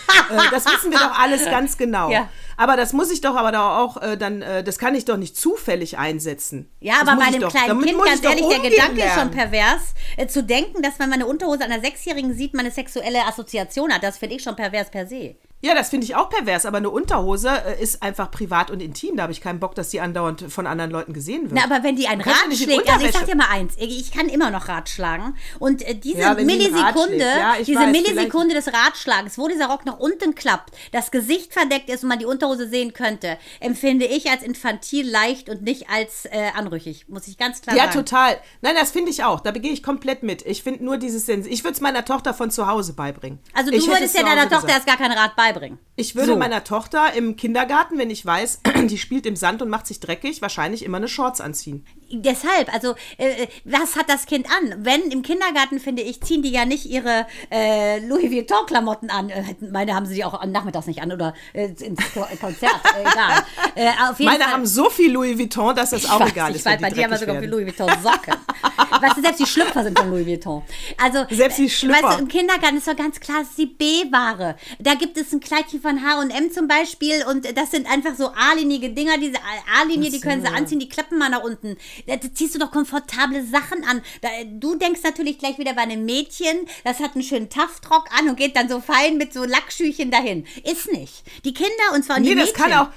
S3: das wissen wir doch alles ganz genau.
S1: Ja.
S3: Aber das muss ich doch aber da auch dann, das kann ich doch nicht zufällig einsetzen.
S1: Ja, aber bei einem
S3: doch-
S1: kleinen Kind, ganz
S3: doch
S1: ehrlich, der Gedanke ist schon
S3: lernen.
S1: pervers. Zu denken, dass wenn man eine Unterhose einer Sechsjährigen sieht, man eine sexuelle Assoziation hat, das finde ich schon pervers per se.
S3: Ja, das finde ich auch pervers, aber eine Unterhose äh, ist einfach privat und intim. Da habe ich keinen Bock, dass die andauernd von anderen Leuten gesehen wird.
S1: Na, aber wenn die ein
S3: Du kannst
S1: Rad
S3: ja
S1: schlägt, also ich sag dir mal eins, ich kann immer noch Rad schlagen und äh, diese
S3: Ja, die
S1: Millisekunde.
S3: Ja,
S1: diese
S3: weiß,
S1: Millisekunde des Radschlagens, wo dieser Rock nach unten klappt, das Gesicht verdeckt ist und man die Unterhose sehen könnte, empfinde ich als infantil leicht und nicht als äh, anrüchig, muss ich ganz klar
S3: ja,
S1: sagen.
S3: total. Nein, das finde ich auch. Da begehe ich komplett mit. Ich finde nur dieses Sens. Ich würde es meiner Tochter von zu Hause beibringen.
S1: Also du
S3: Ich
S1: würdest
S3: es
S1: ja deiner Tochter erst gar kein Rad beibringen.
S3: Ich würde
S1: So.
S3: meiner Tochter im Kindergarten, wenn ich weiß, die spielt im Sand und macht sich dreckig, wahrscheinlich immer eine Shorts anziehen.
S1: Deshalb, also, äh, was hat das Kind an? Wenn im Kindergarten, finde ich, ziehen die ja nicht ihre äh, Louis Vuitton-Klamotten an. Äh, meine haben sie die auch nachmittags nicht an oder äh, ins Ko- Konzert. Äh, egal. Äh,
S3: Meine
S1: Fall.
S3: haben so viel Louis Vuitton, dass das auch
S1: ich weiß,
S3: egal
S1: ich
S3: ist.
S1: weiß,
S3: wenn
S1: bei
S3: die
S1: dir haben wir sogar
S3: werden.
S1: Louis Vuitton Socken. weißt du, selbst die Schlüpfer sind von Louis Vuitton. Also,
S3: Selbst die
S1: äh,
S3: Schlüpfer.
S1: Weißt du, im Kindergarten ist doch ganz klar, es ist die B-Ware. Da gibt es ein Kleidchen von H&M zum Beispiel und das sind einfach so A-linige Dinger, diese A-Linie, die können sie anziehen, die klappen mal nach unten. Da ziehst du doch komfortable Sachen an. Da, du denkst natürlich gleich wieder bei einem Mädchen, das hat einen schönen Taftrock an und geht dann so fein mit so Lackschüchen dahin. Ist nicht. Die Kinder und zwar
S3: Nee,
S1: die
S3: das
S1: Mädchen.
S3: kann auch.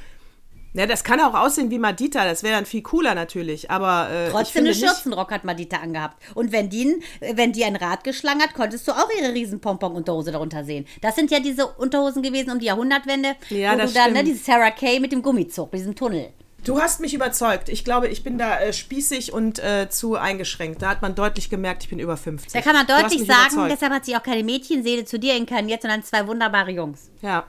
S3: Ja, das kann auch aussehen wie Madita, das wäre dann viel cooler natürlich, aber äh,
S1: Trotzdem eine Schürzenrock hat Madita angehabt. Und wenn die, wenn die ein Rad geschlagen hat, konntest du auch ihre riesen Pompon-Unterhose darunter sehen. Das sind ja diese Unterhosen gewesen um die Jahrhundertwende,
S3: Ja,
S1: wo
S3: das
S1: du dann, ne,
S3: stimmt.
S1: diese Sarah Kay mit dem Gummizug, mit diesem Tunnel.
S3: Du hast mich überzeugt. Ich glaube, ich bin da äh, spießig und äh, zu eingeschränkt. Da hat man deutlich gemerkt, ich bin über 50.
S1: Da kann man deutlich sagen,
S3: überzeugt.
S1: deshalb hat sich auch keine Mädchenseele zu dir inkarniert, sondern zwei wunderbare Jungs.
S3: Ja.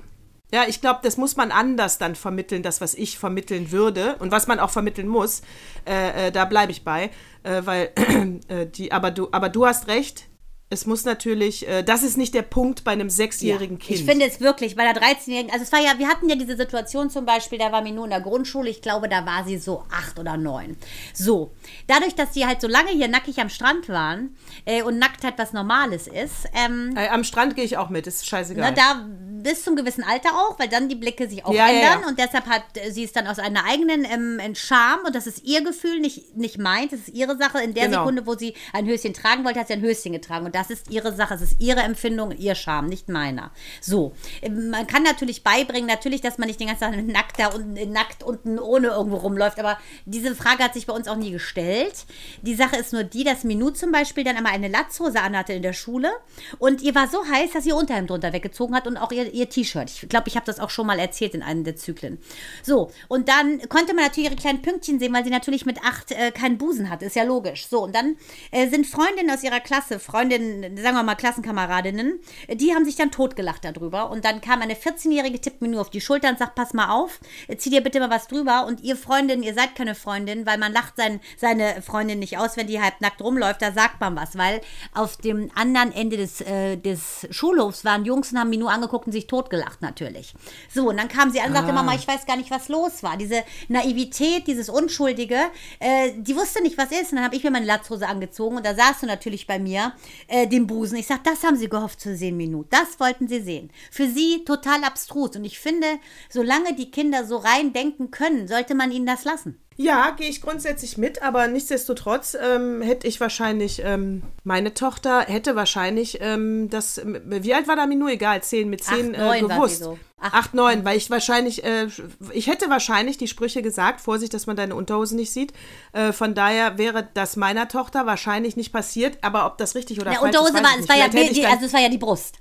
S3: Ja, ich glaube, das muss man anders dann vermitteln, das, was ich vermitteln würde und was man auch vermitteln muss. Äh, äh, da bleibe ich bei. Äh, weil äh, die, aber du, aber du hast recht. Es muss natürlich, äh, das ist nicht der Punkt bei einem sechsjährigen Kind.
S1: Ich finde es wirklich, bei der 13-Jährigen, also es war ja, wir hatten ja diese Situation zum Beispiel, da war Minou in der Grundschule, ich glaube, da war sie so acht oder neun. So, dadurch, dass die halt so lange hier nackig am Strand waren äh, und Nacktheit was Normales ist, ähm,
S3: äh, am Strand gehe ich auch mit, ist scheißegal.
S1: Ne, da bis zum gewissen Alter auch, weil dann die Blicke sich auch
S3: Ja, ja,
S1: ändern
S3: ja.
S1: und deshalb hat äh, sie es dann aus einer eigenen ähm, Scham und das ist ihr Gefühl, nicht, nicht meint, das ist ihre Sache. In der
S3: Genau.
S1: Sekunde, wo sie ein Höschen tragen wollte, hat sie ein Höschen getragen und das ist ihre Sache, es ist ihre Empfindung, ihr Scham, nicht meiner. So, ähm, man kann natürlich beibringen, natürlich, dass man nicht den ganzen Tag nackt da unten, nackt unten ohne irgendwo rumläuft, aber diese Frage hat sich bei uns auch nie gestellt. Die Sache ist nur die, dass Minou zum Beispiel dann einmal eine Latzhose anhatte in der Schule und ihr war so heiß, dass ihr Unterhemd drunter weggezogen hat und auch ihr, ihr T-Shirt. Ich glaube, ich habe das auch schon mal erzählt in einem der Zyklen. So, und dann konnte man natürlich ihre kleinen Pünktchen sehen, weil sie natürlich mit acht äh, keinen Busen hat. Ist ja logisch. So, und dann äh, sind Freundinnen aus ihrer Klasse, Freundinnen, sagen wir mal Klassenkameradinnen, die haben sich dann totgelacht darüber. Und dann kam eine 14-Jährige, tippt mir nur auf die Schulter und sagt, pass mal auf, zieh dir bitte mal was drüber. Und ihr Freundin, ihr seid keine Freundin, weil man lacht sein, seine Freundin nicht aus, wenn die halb nackt rumläuft, da sagt man was. Weil auf dem anderen Ende des, äh, des Schulhofs waren Jungs und haben mich nur angeguckt und sich totgelacht natürlich. So, und dann kam sie an und sagte, Mama, ich weiß gar nicht, was los war. Diese Naivität, dieses Unschuldige, äh, die wusste nicht, was ist. Und dann habe ich mir meine Latzhose angezogen und da saß du natürlich bei mir, äh, den Busen. Ich sag, das haben sie gehofft zu sehen, Minute. Das wollten sie sehen. Für sie total abstrus. Und ich finde, solange die Kinder so rein denken können, sollte man ihnen das lassen.
S3: Ja, gehe ich grundsätzlich mit, aber nichtsdestotrotz ähm, hätte ich wahrscheinlich, ähm, meine Tochter hätte wahrscheinlich ähm, das, wie alt war da Minu? Egal, 10, mit 10
S1: Acht, neun
S3: äh, gewusst.
S1: so. Acht.
S3: 8, 9, weil ich wahrscheinlich, äh, ich hätte wahrscheinlich die Sprüche gesagt, Vorsicht, dass man deine Unterhose nicht sieht. Äh, von daher wäre das meiner Tochter wahrscheinlich nicht passiert, aber ob das richtig oder
S1: Der
S3: falsch
S1: Unterhose
S3: ist,
S1: war, es war ja, die, also es war ja die Brust.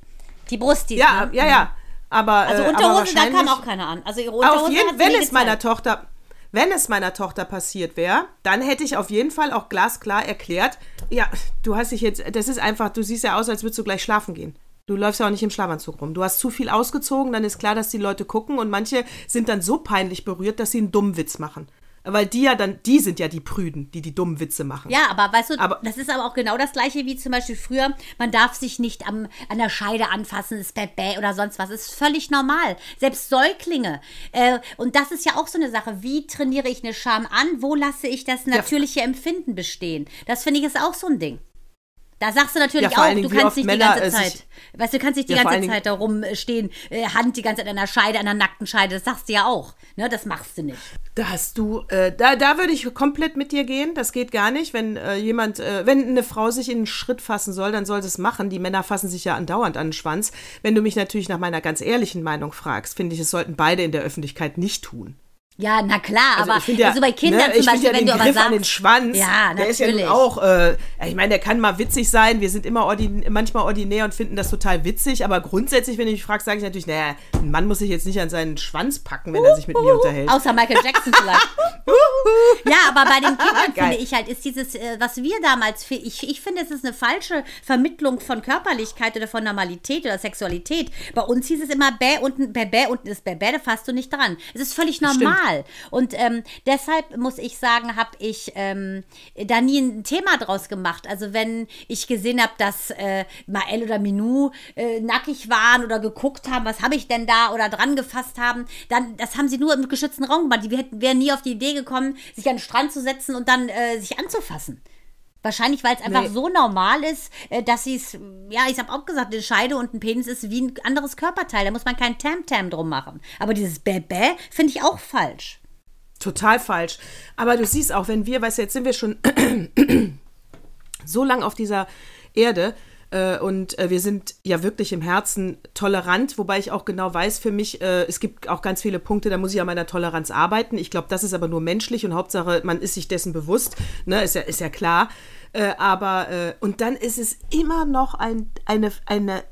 S1: Die Brust, die.
S3: ja,
S1: ne?
S3: ja, ja. Aber,
S1: Also
S3: äh, aber
S1: Unterhose, da kam auch keiner an. Also ihre Unterhose
S3: auf jeden, wenn es meiner. Tochter, wenn es meiner Tochter passiert wäre, dann hätte ich auf jeden Fall auch glasklar erklärt, ja, du hast dich jetzt, das ist einfach, du siehst ja aus, als würdest du gleich schlafen gehen. Du läufst ja auch nicht im Schlafanzug rum. Du hast zu viel ausgezogen, dann ist klar, dass die Leute gucken und manche sind dann so peinlich berührt, dass sie einen dummen Witz machen. Weil die ja dann, die sind ja die Prüden, die die dummen Witze machen.
S1: Ja, aber weißt du,
S3: Aber-
S1: das ist aber auch genau das gleiche wie zum Beispiel früher. Man darf sich nicht am, an der Scheide anfassen, das Bäh oder sonst was. Das ist völlig normal. Selbst Säuglinge. Äh, und das ist ja auch so eine Sache. Wie trainiere ich eine Scham an? Wo lasse ich das natürliche Empfinden bestehen? Das finde ich ist auch so ein Ding. Da sagst du natürlich
S3: Ja,
S1: auch,
S3: Dingen,
S1: du kannst nicht die
S3: Männer,
S1: ganze
S3: äh,
S1: Zeit, weißt du, kannst nicht die
S3: Ja,
S1: ganze Zeit da rumstehen, äh, Hand die ganze Zeit an der Scheide, an der nackten Scheide, das sagst du ja auch. Ne, das machst du nicht.
S3: Da hast du, äh, da, da würde ich komplett mit dir gehen. Das geht gar nicht. Wenn äh, jemand, äh, wenn eine Frau sich in einen Schritt fassen soll, dann soll sie es machen. Die Männer fassen sich ja andauernd an den Schwanz. Wenn du mich natürlich nach meiner ganz ehrlichen Meinung fragst, finde ich, es sollten beide in der Öffentlichkeit nicht tun.
S1: Ja, na klar,
S3: Also
S1: aber
S3: ich ja,
S1: also bei Kindern
S3: ne,
S1: zum
S3: ich
S1: Beispiel,
S3: ja
S1: wenn
S3: den
S1: du aber
S3: Griff
S1: sagst,
S3: an den Schwanz,
S1: ja,
S3: der ist ja nun
S1: natürlich.
S3: auch, äh, ich meine, der kann mal witzig sein. Wir sind immer ordin manchmal ordinär und finden das total witzig, aber grundsätzlich, wenn du mich fragst, sage ich natürlich, naja, ein Mann muss sich jetzt nicht an seinen Schwanz packen, wenn er sich mit mir unterhält.
S1: Außer Michael Jackson vielleicht. ja, aber bei den Kindern finde ich halt, ist dieses, äh, was wir damals, ich, ich finde, es ist eine falsche Vermittlung von Körperlichkeit oder von Normalität oder Sexualität. Bei uns hieß es immer Bä unten, Bä, Bä, unten ist Bä, Bä, da fasst du nicht dran. Es ist völlig normal. Und ähm, deshalb muss ich sagen, habe ich ähm, da nie ein Thema draus gemacht. Also wenn ich gesehen habe, dass äh, Mael oder Minou äh, nackig waren oder geguckt haben, was habe ich denn da oder dran gefasst haben, dann, das haben sie nur im geschützten Raum gemacht. Die hätten, wären nie auf die Idee gekommen, sich an den Strand zu setzen und dann äh, sich anzufassen. Wahrscheinlich, weil es einfach
S3: Nee.
S1: so normal ist, äh, dass sie es, ja, ich habe auch gesagt, eine Scheide und ein Penis ist wie ein anderes Körperteil. Da muss man kein Tam-Tam drum machen. Aber dieses Bäh-Bäh finde ich auch falsch.
S3: Total falsch. Aber du siehst auch, wenn wir, weißt du, jetzt sind wir schon so lang auf dieser Erde und äh, wir sind ja wirklich im Herzen tolerant, wobei ich auch genau weiß für mich, äh, es gibt auch ganz viele Punkte, da muss ich an meiner Toleranz arbeiten. Ich glaube, das ist aber nur menschlich und Hauptsache, man ist sich dessen bewusst, ne, ist ja, ist ja klar. Äh, aber, äh, und dann ist es immer noch ein, eine, eine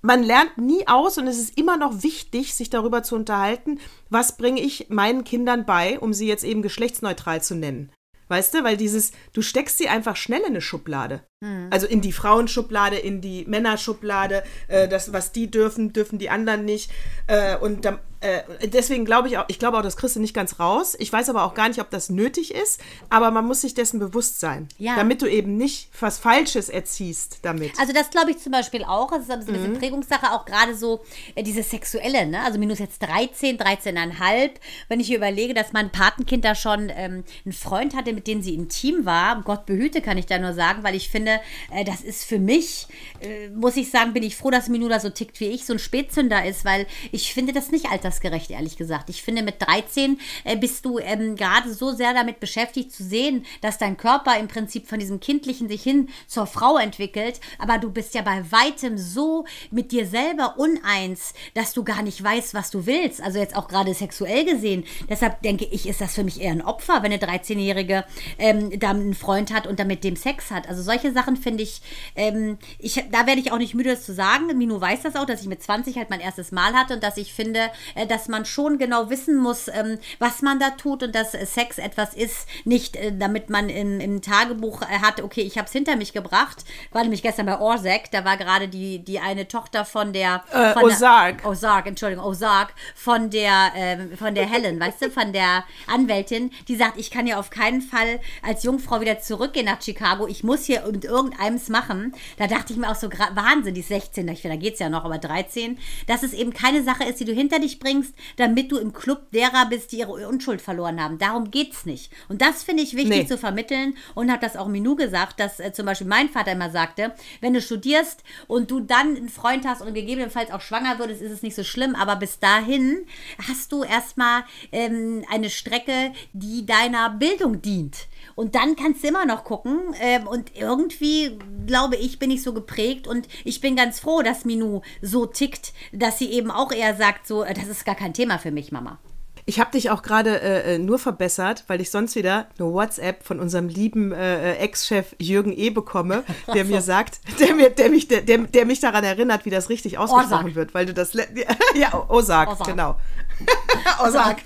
S3: man lernt nie aus und es ist immer noch wichtig, sich darüber zu unterhalten, was bringe ich meinen Kindern bei, um sie jetzt eben geschlechtsneutral zu nennen. Weißt du, weil dieses, du steckst sie einfach schnell in eine Schublade. Mhm. Also in die Frauenschublade, in die Männerschublade, äh, das, was die dürfen, dürfen die anderen nicht. Äh, und da, äh, deswegen glaube ich auch, ich glaube auch, das kriegst du nicht ganz raus. Ich weiß aber auch gar nicht, ob das nötig ist, aber man muss sich dessen bewusst sein, ja. damit du eben nicht was Falsches erziehst damit.
S1: Also das glaube ich zum Beispiel auch, das ist ein bisschen mhm. Prägungssache, auch gerade so äh, dieses Sexuelle, ne? also minus jetzt 13, 13,5, wenn ich überlege, dass mein Patenkind da schon ähm, einen Freund hatte, mit dem sie intim war, Gott behüte, kann ich da nur sagen, weil ich finde, äh, das ist für mich, äh, muss ich sagen, bin ich froh, dass Minula so tickt wie ich, so ein Spätzünder ist, weil ich finde das nicht alter altersgerecht, ehrlich gesagt. Ich finde, mit 13 äh, bist du ähm, gerade so sehr damit beschäftigt zu sehen, dass dein Körper im Prinzip von diesem Kindlichen sich hin zur Frau entwickelt. Aber du bist ja bei weitem so mit dir selber uneins, dass du gar nicht weißt, was du willst. Also jetzt auch gerade sexuell gesehen. Deshalb denke ich, ist das für mich eher ein Opfer, wenn eine 13-Jährige ähm, da einen Freund hat und damit dem Sex hat. Also solche Sachen finde ich, ähm, ich, da werde ich auch nicht müde, das zu sagen. Minu weiß das auch, dass ich mit 20 halt mein erstes Mal hatte und dass ich finde, äh, dass man schon genau wissen muss, ähm, was man da tut und dass Sex etwas ist, nicht äh, damit man im, im Tagebuch äh, hat, okay, ich habe es hinter mich gebracht. War nämlich gestern bei Orsek, da war gerade die, die eine Tochter von der
S3: äh, von Ozark.
S1: Der, Ozark, Entschuldigung, Ozark, von der, äh, von der Helen, weißt du, von der Anwältin, die sagt, ich kann ja auf keinen Fall als Jungfrau wieder zurückgehen nach Chicago. Ich muss hier mit irgendeinem machen. Da dachte ich mir auch so, Wahnsinn, die ist 16, ich finde, da geht es ja noch, aber 13, dass es eben keine Sache ist, die du hinter dich bringst damit du im Club derer bist, die ihre Unschuld verloren haben. Darum geht es nicht. Und das finde ich wichtig nee. zu vermitteln und hat das auch Minou gesagt, dass äh, zum Beispiel mein Vater immer sagte, wenn du studierst und du dann einen Freund hast und gegebenenfalls auch schwanger würdest, ist es nicht so schlimm, aber bis dahin hast du erstmal ähm, eine Strecke, die deiner Bildung dient. Und dann kannst du immer noch gucken. Ähm, und irgendwie, glaube ich, bin ich so geprägt und ich bin ganz froh, dass Minu so tickt, dass sie eben auch eher sagt, so, äh, das ist gar kein Thema für mich, Mama.
S3: Ich habe dich auch gerade äh, äh, nur verbessert, weil ich sonst wieder eine WhatsApp von unserem lieben äh, äh Ex-Chef Jürgen E. bekomme, der mir sagt, der, mir, der, mich, der, der, mich daran erinnert, wie das richtig ausgesprochen Osak. wird, weil du das. Ja, Osak, Osak. genau. Osak.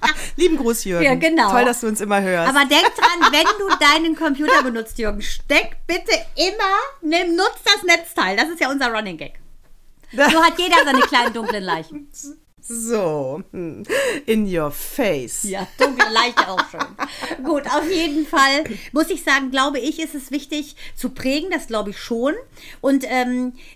S3: Lieben Gruß, Jürgen. Ja, genau. Toll, dass du uns immer hörst.
S1: Aber denk dran, wenn du deinen Computer benutzt, Jürgen, steck bitte immer, nimm, nutz das Netzteil. Das ist ja unser Running Gag. So hat jeder seine kleinen dunklen Leichen.
S3: So, hm. in your face.
S1: Ja, dunkle Leiche auch schon. Gut, auf jeden Fall muss ich sagen, glaube ich, ist es wichtig zu prägen, das glaube ich schon. Und ähm, äh,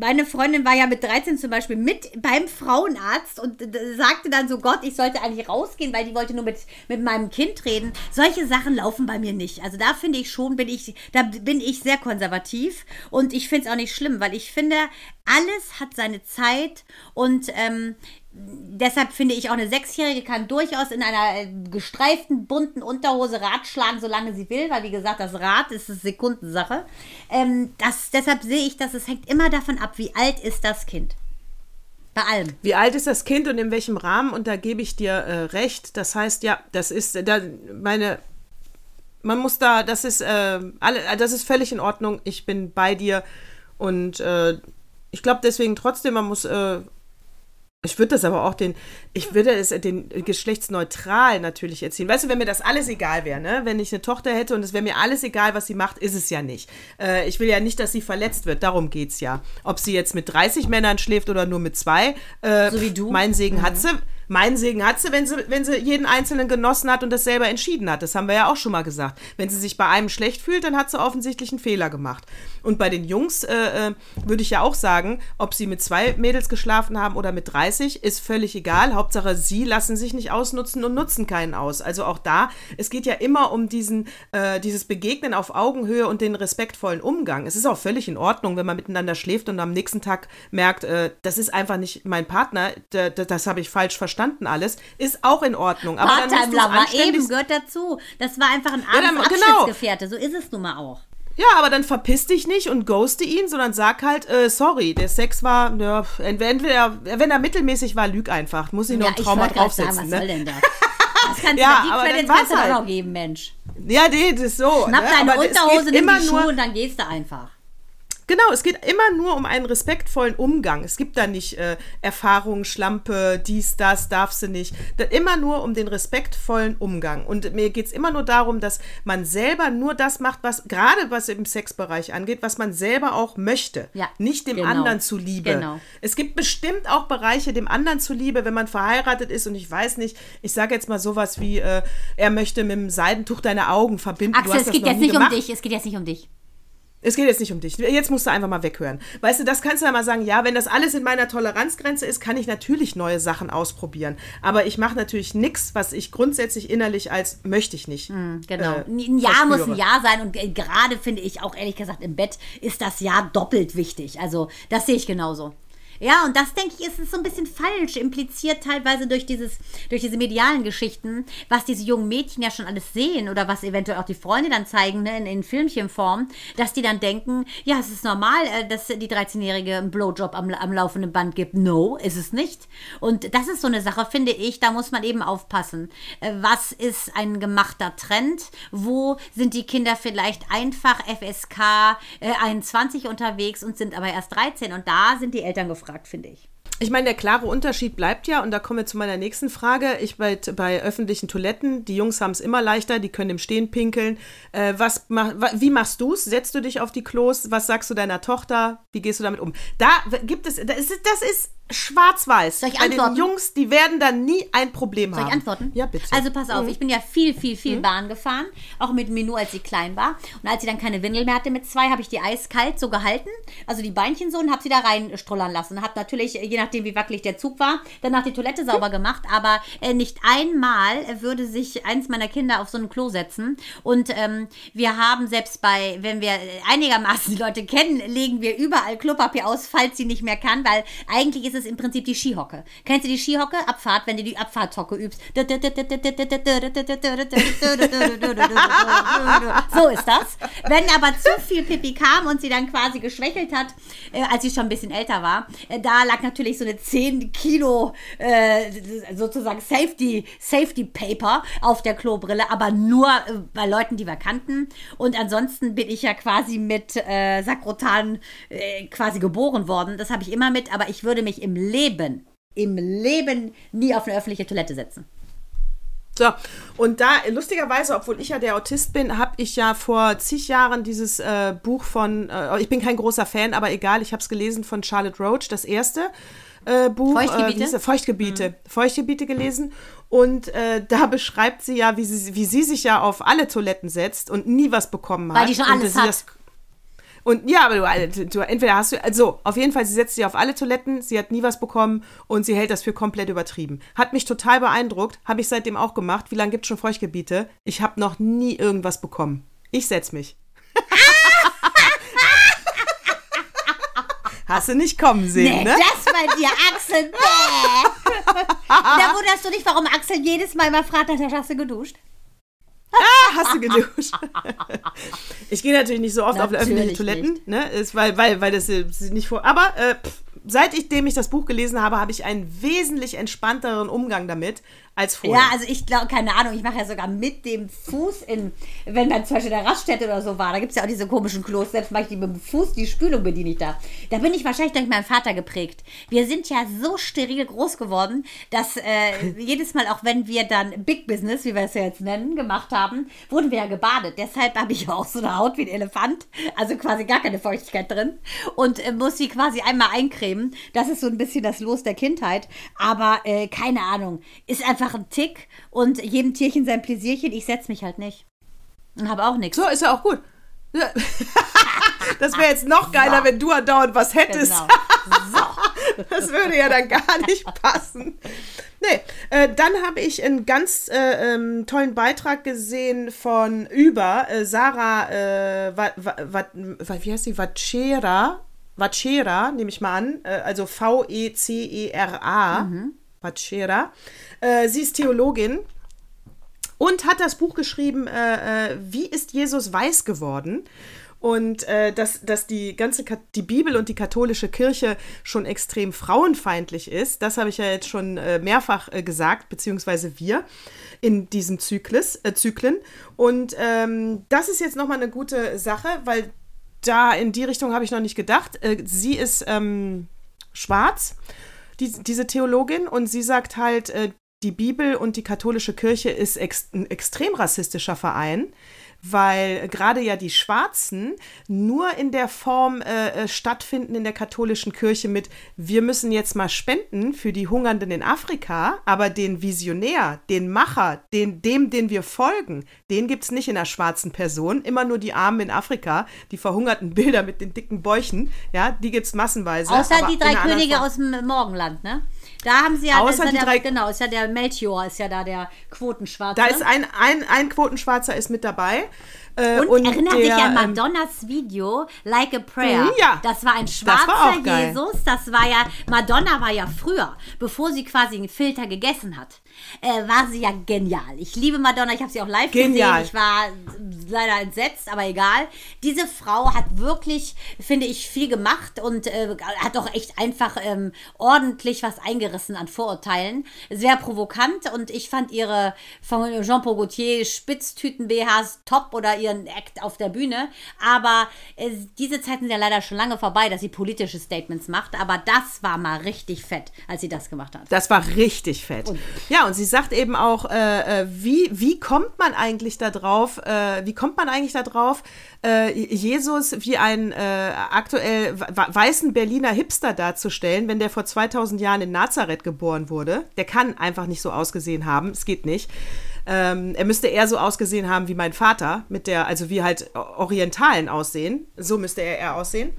S1: meine Freundin war ja mit 13 zum Beispiel mit beim Frauenarzt und sagte dann so, Gott, ich sollte eigentlich rausgehen, weil die wollte nur mit, mit meinem Kind reden. Solche Sachen laufen bei mir nicht. Also da finde ich schon, bin ich, da bin ich sehr konservativ und ich finde es auch nicht schlimm, weil ich finde, alles hat seine Zeit und ähm, deshalb finde ich auch eine Sechsjährige kann durchaus in einer äh, gestreiften, bunten Unterhose Rad schlagen, solange sie will, weil wie gesagt, das Rad ist eine Sekundensache. Ähm, das, deshalb sehe ich, dass es hängt immer davon ab, wie alt ist das Kind. Bei allem.
S3: Wie alt ist das Kind und in welchem Rahmen? Und da gebe ich dir äh, recht. Das heißt, ja, das ist da meine. Man muss da, das ist äh, alle, das ist völlig in Ordnung. Ich bin bei dir und äh, ich glaube deswegen trotzdem, man muss äh, ich würde das aber auch den, ich würde es den geschlechtsneutral natürlich erziehen. Weißt du, wenn mir das alles egal wäre, ne? Wenn ich eine Tochter hätte und es wäre mir alles egal, was sie macht, ist es ja nicht. Äh, ich will ja nicht, dass sie verletzt wird. Darum geht es ja. Ob sie jetzt mit 30 Männern schläft oder nur mit zwei. Äh, so wie du. Mein Segen mhm. hat sie. Mein Segen hat sie wenn, sie, wenn sie jeden Einzelnen genossen hat und das selber entschieden hat. Das haben wir ja auch schon mal gesagt. Wenn sie sich bei einem schlecht fühlt, dann hat sie offensichtlich einen Fehler gemacht. Und bei den Jungs äh, äh, würde ich ja auch sagen, ob sie mit zwei Mädels geschlafen haben oder mit 30, ist völlig egal. Hauptsache, sie lassen sich nicht ausnutzen und nutzen keinen aus. Also auch da, es geht ja immer um diesen, äh, dieses Begegnen auf Augenhöhe und den respektvollen Umgang. Es ist auch völlig in Ordnung, wenn man miteinander schläft und am nächsten Tag merkt, äh, das ist einfach nicht mein Partner, das habe ich falsch verstanden verstanden alles, ist auch in Ordnung. Aber dann musst anständig
S1: eben gehört dazu. Das war einfach ein
S3: dann-
S1: abends
S3: genau.
S1: So ist es nun mal auch.
S3: Ja, aber dann verpiss dich nicht und ghoste ihn, sondern sag halt, äh, sorry, der Sex war, ja, entweder, wenn er mittelmäßig war, lüg einfach. Muss ich noch ein
S1: ich
S3: Trauma
S1: gerade sagen,
S3: draufsetzen.
S1: was soll
S3: ne?
S1: denn das? Das kannst
S3: Ja,
S1: du,
S3: aber
S1: Credits kannst du
S3: halt.
S1: noch geben, Mensch.
S3: Ja, nee, das ist so.
S1: Schnapp
S3: ne?
S1: deine
S3: Aber
S1: Unterhose, nimm
S3: immer
S1: die
S3: nur,
S1: Schuhe und dann gehst du einfach.
S3: Genau, es geht immer nur um einen respektvollen Umgang. Es gibt da nicht äh, Erfahrung, Schlampe, dies, das, darfst du nicht. Da, immer nur um den respektvollen Umgang. Und mir geht es immer nur darum, dass man selber nur das macht, was, gerade was im Sexbereich angeht, was man selber auch möchte.
S1: Ja,
S3: nicht dem
S1: genau.
S3: anderen zuliebe.
S1: Genau.
S3: Es gibt bestimmt auch Bereiche dem anderen zuliebe, wenn man verheiratet ist und ich weiß nicht, ich sage jetzt mal sowas wie, äh, er möchte mit dem Seidentuch deine Augen verbinden.
S1: Axel, es geht jetzt nicht um
S3: gemacht.
S1: dich. Es geht jetzt nicht um dich.
S3: Es geht jetzt nicht um dich. Jetzt musst du einfach mal weghören. Weißt du, das kannst du ja mal sagen, ja, wenn das alles in meiner Toleranzgrenze ist, kann ich natürlich neue Sachen ausprobieren. Aber ich mache natürlich nichts, was ich grundsätzlich innerlich als möchte ich nicht.
S1: Genau.
S3: äh,
S1: ein Ja muss ein
S3: verspüre.
S1: Ja sein und äh, gerade finde ich auch ehrlich gesagt im Bett ist das Ja doppelt wichtig. Also das sehe ich genauso. Ja, und das denke ich, ist es so ein bisschen falsch, impliziert teilweise durch dieses, durch diese medialen Geschichten, was diese jungen Mädchen ja schon alles sehen oder was eventuell auch die Freunde dann zeigen, ne, in, in Filmchenform, dass die dann denken, ja, es ist normal, äh, dass die 13-Jährige einen Blowjob am, am laufenden Band gibt. No, ist es nicht. Und das ist so eine Sache, finde ich, da muss man eben aufpassen. Äh, Was ist ein gemachter Trend? Wo sind die Kinder vielleicht einfach FSK äh, 21 unterwegs und sind aber erst 13? Und da sind die Eltern gefragt, finde ich.
S3: Ich meine, der klare Unterschied bleibt ja, und da kommen wir zu meiner nächsten Frage. Ich bei, bei öffentlichen Toiletten, die Jungs haben es immer leichter, die können im Stehen pinkeln. Äh, was, mach, wie machst du es? Setzt du dich auf die Klos? Was sagst du deiner Tochter? Wie gehst du damit um? Da gibt es, das ist, das ist schwarz-weiß.
S1: Soll ich
S3: Bei den
S1: antworten?
S3: Jungs, die werden da nie ein Problem
S1: Soll
S3: haben.
S1: ich antworten?
S3: Ja, bitte.
S1: Also pass auf, ich bin ja viel, viel, viel Bahn gefahren, auch mit Minou, als sie klein war. Und als sie dann keine Windel mehr hatte mit zwei, habe ich die eiskalt so gehalten, also die Beinchen so und habe sie da reinstrullern lassen. Habe natürlich, je nachdem wie wackelig der Zug war, danach die Toilette sauber gemacht, aber äh, nicht einmal würde sich eins meiner Kinder auf so ein Klo setzen. Und ähm, wir haben selbst bei, wenn wir einigermaßen die Leute kennen, legen wir überall Klopapier aus, falls sie nicht mehr kann, weil eigentlich ist es im Prinzip die Skihocke. Kennst du die Skihocke? Abfahrt, wenn du die Abfahrthocke übst. So ist das. Wenn aber zu viel Pipi kam und sie dann quasi geschwächelt hat, äh, als sie schon ein bisschen älter war, äh, da lag natürlich so eine 10 Kilo äh, sozusagen Safety, Safety Paper auf der Klobrille, aber nur bei Leuten, die wir kannten. Und ansonsten bin ich ja quasi mit Sakrotan quasi geboren worden. Das habe ich immer mit, aber ich würde mich im Leben, im Leben nie auf eine öffentliche Toilette setzen.
S3: So, und da, lustigerweise, obwohl ich ja der Autist bin, habe ich ja vor zig Jahren dieses äh, Buch von, äh, ich bin kein großer Fan, aber egal, ich habe es gelesen von Charlotte Roach, das erste äh, Buch.
S1: Feuchtgebiete?
S3: Äh, hieß es? Feuchtgebiete. Feuchtgebiete gelesen. Und äh, da beschreibt sie ja, wie sie, wie sie sich ja auf alle Toiletten setzt und nie was bekommen hat.
S1: Weil die schon alles hat.
S3: Das, und ja, aber du, du, entweder hast du, also auf jeden Fall, sie setzt sich auf alle Toiletten, sie hat nie was bekommen und sie hält das für komplett übertrieben. Hat mich total beeindruckt, habe ich seitdem auch gemacht. Wie lange gibt es schon Feuchtgebiete? Ich habe noch nie irgendwas bekommen. Ich setz mich. Hast du nicht kommen sehen,
S1: Nee,
S3: ne?
S1: das bei dir, Axel. Da wunderst du dich, warum Axel jedes Mal immer fragt, hast du geduscht?
S3: Ah, hast du geduscht? ich gehe natürlich nicht so oft auf
S1: Natürlich
S3: öffentliche Toiletten, ne? Ist, weil, weil, weil das äh, nicht vor. Aber äh, pff, seitdem ich das Buch gelesen habe, habe ich einen wesentlich entspannteren Umgang damit als vorher.
S1: Ja, also ich glaube, keine Ahnung, ich mache ja sogar mit dem Fuß in, wenn man zum Beispiel in der Raststätte oder so war, da gibt es ja auch diese komischen Klos, selbst mache ich die mit dem Fuß, die Spülung bediene ich da. Da bin ich wahrscheinlich durch meinen Vater geprägt. Wir sind ja so steril groß geworden, dass äh, jedes Mal, auch wenn wir dann Big Business, wie wir es ja jetzt nennen, gemacht haben, wurden wir ja gebadet. Deshalb habe ich auch so eine Haut wie ein Elefant, also quasi gar keine Feuchtigkeit drin und äh, muss sie quasi einmal eincremen. Das ist so ein bisschen das Los der Kindheit, aber äh, keine Ahnung, ist einfach ein Tick und jedem Tierchen sein Pläsierchen. Ich setze mich halt nicht und habe auch nichts.
S3: So ist ja auch gut. Das wäre jetzt noch geiler, wenn du andauernd was hättest.
S1: Genau.
S3: Das würde ja dann gar nicht passen. Nee, äh, dann habe ich einen ganz äh, ähm, tollen Beitrag gesehen von über äh, Sarah, äh, wa, wa, wa, wie heißt die? Vacera. Vacera, nehme ich mal an. Äh, also V-E-C-E-R-A. Batschera. Äh, sie ist Theologin und hat das Buch geschrieben, äh, äh, Wie ist Jesus weiß geworden? Und äh, dass, dass die ganze Kat die Bibel und die katholische Kirche schon extrem frauenfeindlich ist, das habe ich ja jetzt schon äh, mehrfach äh, gesagt, beziehungsweise wir in diesem Zyklus, Zyklen. Und ähm, das ist jetzt nochmal eine gute Sache, weil da in die Richtung habe ich noch nicht gedacht. Sie ist ähm, schwarz, die, diese Theologin, und sie sagt halt, äh, die Bibel und die katholische Kirche ist ex ein extrem rassistischer Verein weil gerade ja die Schwarzen nur in der Form äh, äh, stattfinden in der katholischen Kirche mit, wir müssen jetzt mal spenden für die Hungernden in Afrika, aber den Visionär, den Macher, den, dem, den wir folgen, den gibt es nicht in der schwarzen Person, immer nur die Armen in Afrika, die verhungerten Bilder mit den dicken Bäuchen, ja, die gibt es massenweise.
S1: Außer die drei Könige aus dem Morgenland, ne? Da haben sie ja,
S3: Außer die
S1: der,
S3: drei-
S1: genau, ist ja der Melchior, ist ja da der Quotenschwarze.
S3: Da ist ein, ein, ein Quotenschwarzer ist mit dabei. Äh,
S1: und, erinnert dich
S3: der,
S1: an
S3: ähm,
S1: Madonnas Video Like a Prayer.
S3: Mhm, ja.
S1: Das war ein
S3: Das
S1: schwarzer
S3: war auch geil.
S1: Jesus. Das war ja, Madonna war ja früher, bevor sie quasi einen Filter gegessen hat, äh, war sie ja genial. Ich liebe Madonna, ich habe sie auch live
S3: Genial.
S1: gesehen. Ich war leider entsetzt, aber egal. Diese Frau hat wirklich, finde ich, viel gemacht und äh, hat auch echt einfach ähm, ordentlich was eingerissen an Vorurteilen. Sehr provokant und ich fand ihre von Jean-Paul Gaultier Spitztüten-BHs top oder ihren Act auf der Bühne. Aber äh, diese Zeiten sind ja leider schon lange vorbei, dass sie politische Statements macht. Aber das war mal richtig fett, als sie das gemacht hat.
S3: Das war richtig fett. ja, und sie sagt eben auch, äh, äh, wie, wie kommt man eigentlich da drauf, äh, wie kommt man eigentlich da drauf, äh, Jesus wie einen äh, aktuell we- weißen Berliner Hipster darzustellen, wenn der vor 2000 Jahren in Nazareth geboren wurde. Der kann einfach nicht so ausgesehen haben, es geht nicht. Ähm, er müsste eher so ausgesehen haben wie mein Vater, mit der, also wie halt Orientalen aussehen. So müsste er eher aussehen.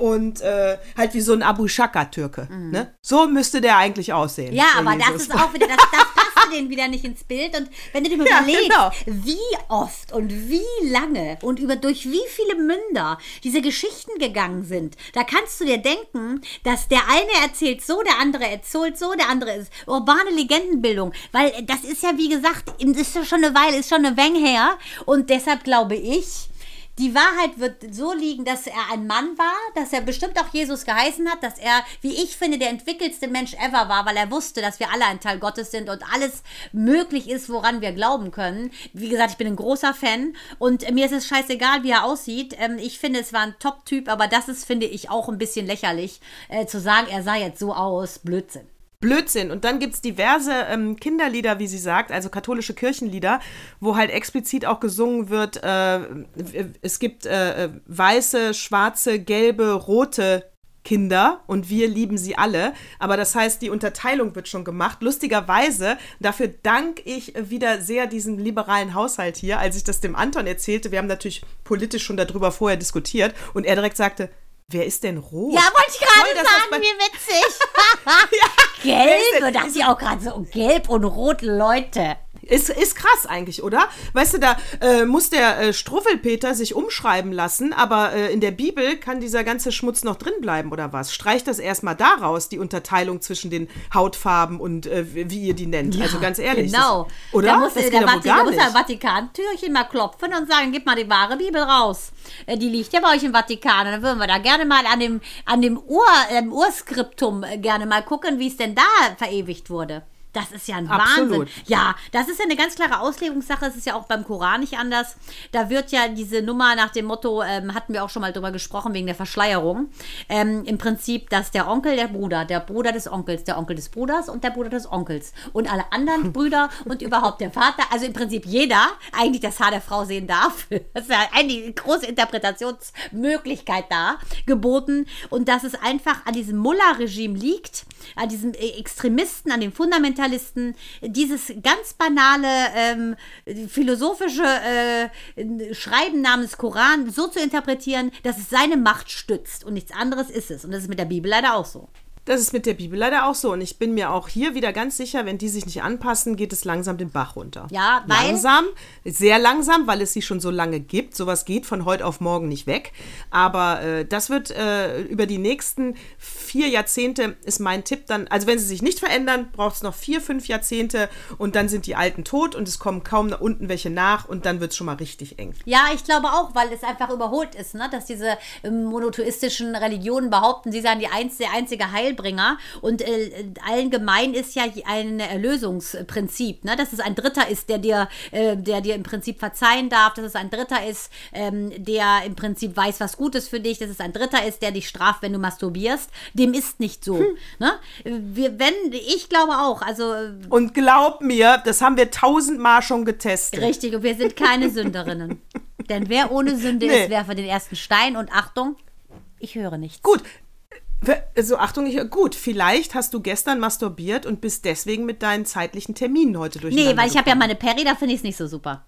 S3: Und äh, halt wie so ein Abu Shaka-Türke. Ne? So müsste der eigentlich aussehen.
S1: Mhm. Ja, aber das
S3: Jesus.
S1: ist auch wieder, das, das passt denen wieder nicht ins Bild. Und wenn du dir mal
S3: Ja,
S1: überlegst,
S3: genau.
S1: wie oft und wie lange und über durch wie viele Münder diese Geschichten gegangen sind, da kannst du dir denken, dass der eine erzählt so, der andere erzählt so, der andere ist urbane Legendenbildung. Weil das ist ja, wie gesagt, ist ja schon eine Weile, ist schon eine Weile her. Und deshalb glaube ich, die Wahrheit wird so liegen, dass er ein Mann war, dass er bestimmt auch Jesus geheißen hat, dass er, wie ich finde, der entwickelste Mensch ever war, weil er wusste, dass wir alle ein Teil Gottes sind und alles möglich ist, woran wir glauben können. Wie gesagt, ich bin ein großer Fan und mir ist es scheißegal, wie er aussieht. Ähm, Ich finde, es war ein Top-Typ, aber das ist, finde ich, auch ein bisschen lächerlich, äh, zu sagen, er sah jetzt so aus. Blödsinn.
S3: Blödsinn. Und dann gibt es diverse ähm, Kinderlieder, wie sie sagt, also katholische Kirchenlieder, wo halt explizit auch gesungen wird, äh, es gibt äh, äh, weiße, schwarze, gelbe, rote Kinder und wir lieben sie alle. Aber das heißt, die Unterteilung wird schon gemacht. Lustigerweise, dafür dank ich wieder sehr diesem liberalen Haushalt hier, als ich das dem Anton erzählte. Wir haben natürlich politisch schon darüber vorher diskutiert und er direkt sagte, wer ist denn rot?
S1: Ja, wollte ich gerade sagen,
S3: bei-
S1: wie witzig.
S3: Wer
S1: Gelb,
S3: ist
S1: da ist ja auch gerade so gelb und rot, Leute.
S3: Ist, ist krass eigentlich, oder? Weißt du, da äh, muss der äh, Struffelpeter sich umschreiben lassen, aber äh, in der Bibel kann dieser ganze Schmutz noch drin bleiben, oder was? Streicht das erstmal daraus, die Unterteilung zwischen den Hautfarben und äh, wie ihr die nennt. also ganz ehrlich.
S1: Genau.
S3: Das, oder?
S1: Da muss,
S3: das
S1: der,
S3: geht ja wohl
S1: Vati
S3: gar
S1: muss der Vatikantürchen mal klopfen und sagen, gib mal die wahre Bibel raus. Äh, Die liegt ja bei euch im Vatikan. Und dann würden wir da gerne mal an dem, an dem Ur, Urskriptum äh, gerne mal gucken, wie es denn da verewigt wurde. Das ist ja ein
S3: Absolut.
S1: Wahnsinn. Ja, das ist ja eine ganz klare Auslegungssache. Es ist ja auch beim Koran nicht anders. Da wird ja diese Nummer nach dem Motto, ähm, hatten wir auch schon mal drüber gesprochen, wegen der Verschleierung. Ähm, Im Prinzip, dass der Onkel der Bruder, der Bruder des Onkels, der Onkel des Bruders und der Bruder des Onkels und alle anderen Brüder und überhaupt der Vater, also im Prinzip jeder eigentlich das Haar der Frau sehen darf. Das ist ja eine große Interpretationsmöglichkeit da geboten. Und dass es einfach an diesem Mullah-Regime liegt, an diesem äh, Extremisten, an den Fundamentalisten, dieses ganz banale ähm, philosophische äh, Schreiben namens Koran so zu interpretieren, dass es seine Macht stützt und nichts anderes ist es. Und das ist mit der Bibel leider auch so.
S3: Das ist mit der Bibel leider auch so. Und ich bin mir auch hier wieder ganz sicher, wenn die sich nicht anpassen, geht es langsam den Bach runter.
S1: Ja, weil-
S3: Langsam, sehr langsam, weil es sie schon so lange gibt. Sowas geht von heute auf morgen nicht weg. Aber äh, das wird äh, über die nächsten vier Jahrzehnte, ist mein Tipp dann, also wenn sie sich nicht verändern, braucht es noch vier, fünf Jahrzehnte und dann sind die Alten tot und es kommen kaum nach unten welche nach und dann wird es schon mal richtig eng.
S1: Ja, ich glaube auch, weil es einfach überholt ist, ne? dass diese ähm, monotheistischen Religionen behaupten, sie seien die einz der einzige Heilbringer. Und äh, allen gemein ist ja ein Erlösungsprinzip, ne? dass es ein Dritter ist, der dir, äh, der dir im Prinzip verzeihen darf, dass es ein Dritter ist, ähm, der im Prinzip weiß, was gut ist für dich, dass es ein Dritter ist, der dich straft, wenn du masturbierst. Dem ist nicht so. Ne? Wir, wenn, ich glaube auch, also äh,
S3: Und glaub mir, das haben wir tausendmal schon getestet.
S1: Richtig, und wir sind keine Sünderinnen. Denn wer ohne Sünde
S3: Nee.
S1: ist, werfe den ersten Stein und Achtung, ich höre nichts.
S3: Gut. Also Achtung, ich, gut, vielleicht hast du gestern masturbiert und bist deswegen mit deinen zeitlichen Terminen heute durcheinander
S1: Nee, weil ich habe ja meine Peri, da finde ich es nicht so super.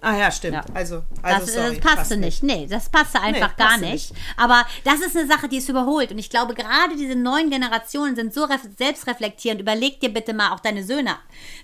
S3: Ah ja, stimmt.
S1: Ja.
S3: Also, also
S1: Das,
S3: sorry,
S1: das passte
S3: passt
S1: nicht. Nee, das passte einfach
S3: Nee,
S1: gar
S3: passte
S1: nicht. Aber das ist eine Sache, die ist überholt. Und ich glaube, gerade diese neuen Generationen sind so ref selbstreflektierend. Überleg dir bitte mal auch deine Söhne.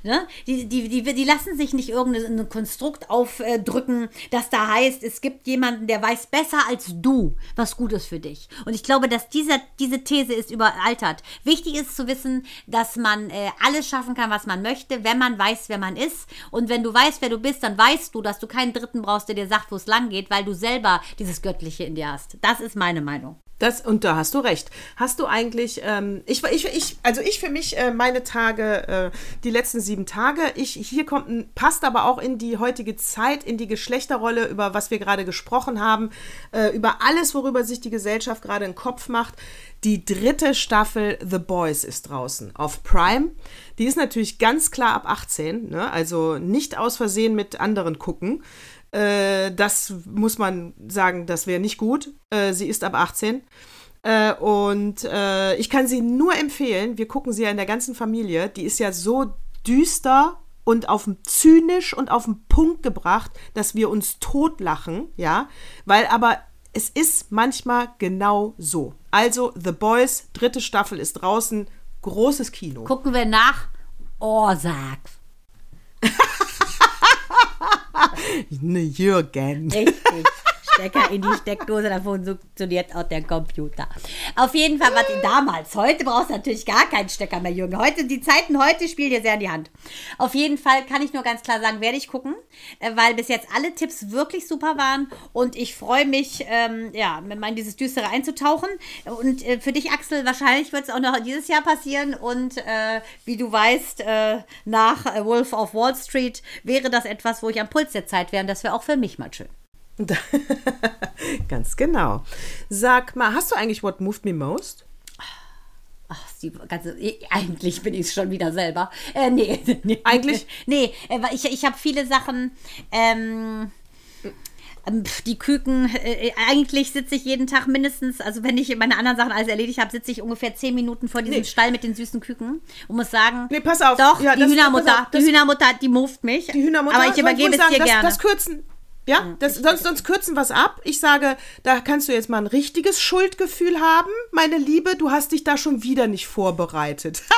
S1: Ne? Die, die, die, die lassen sich nicht irgendein Konstrukt aufdrücken, das da heißt, es gibt jemanden, der weiß besser als du, was gut ist für dich. Und ich glaube, dass dieser, diese These ist überaltert. Wichtig ist zu wissen, dass man äh, alles schaffen kann, was man möchte, wenn man weiß, wer man ist. Und wenn du weißt, wer du bist, dann weißt du, dass du keinen Dritten brauchst, der dir sagt, wo es lang geht, weil du selber dieses Göttliche in dir hast. Das ist meine Meinung.
S3: Das, und da hast du recht. Hast du eigentlich, ähm, ich, ich, ich, also ich für mich, äh, meine Tage, äh, die letzten sieben Tage, ich, hier kommt, ein, passt aber auch in die heutige Zeit, in die Geschlechterrolle, über was wir gerade gesprochen haben, äh, über alles, worüber sich die Gesellschaft gerade einen Kopf macht. Die dritte Staffel The Boys ist draußen auf Prime. Die ist natürlich ganz klar ab 18, ne? also nicht aus Versehen mit anderen gucken. Äh, das muss man sagen, das wäre nicht gut. Äh, sie ist ab 18. Äh, und äh, ich kann sie nur empfehlen. Wir gucken sie ja in der ganzen Familie. Die ist ja so düster und auf dem zynisch und auf den Punkt gebracht, dass wir uns totlachen, ja, weil aber es ist manchmal genau so. Also The Boys, dritte Staffel ist draußen, großes Kino.
S1: Gucken wir nach. Oh, sag.
S3: Ne, Jürgen.
S1: Richtig. Stecker in die Steckdose, davon funktioniert auch der Computer. Auf jeden Fall, was damals. Heute brauchst du natürlich gar keinen Stecker mehr, Jürgen. Heute, die Zeiten heute spielen dir sehr in die Hand. Auf jeden Fall kann ich nur ganz klar sagen, werde ich gucken, äh, weil bis jetzt alle Tipps wirklich super waren und ich freue mich, ähm, ja, in dieses Düstere einzutauchen. Und äh, für dich, Axel, wahrscheinlich wird es auch noch dieses Jahr passieren und äh, wie du weißt, äh, nach äh, Wolf of Wall Street wäre das etwas, wo ich am Puls der Zeit wäre und das wäre auch für mich mal schön.
S3: Ganz genau. Sag mal, hast du eigentlich What Moved Me Most?
S1: Ach, die ganze, eigentlich bin ich es schon wieder selber. Äh, nee, nee.
S3: Eigentlich?
S1: Nee, äh, ich, ich habe viele Sachen. Ähm, ähm, die Küken, äh, eigentlich sitze ich jeden Tag mindestens, also wenn ich meine anderen Sachen alles erledigt habe, sitze ich ungefähr zehn Minuten vor diesem
S3: Nee.
S1: Stall mit den süßen Küken und muss sagen,
S3: Nee, pass auf.
S1: doch,
S3: Ja,
S1: die
S3: das-
S1: Hühnermutter,
S3: auf, das-
S1: die Hühnermutter, die moved mich.
S3: Die Hühnermutter.
S1: Aber ich übergebe es dir
S3: das,
S1: gerne.
S3: Das kürzen. Ja, das, sonst, sonst kürzen wir es ab. Ich sage, da kannst du jetzt mal ein richtiges Schuldgefühl haben, meine Liebe. Du hast dich da schon wieder nicht vorbereitet.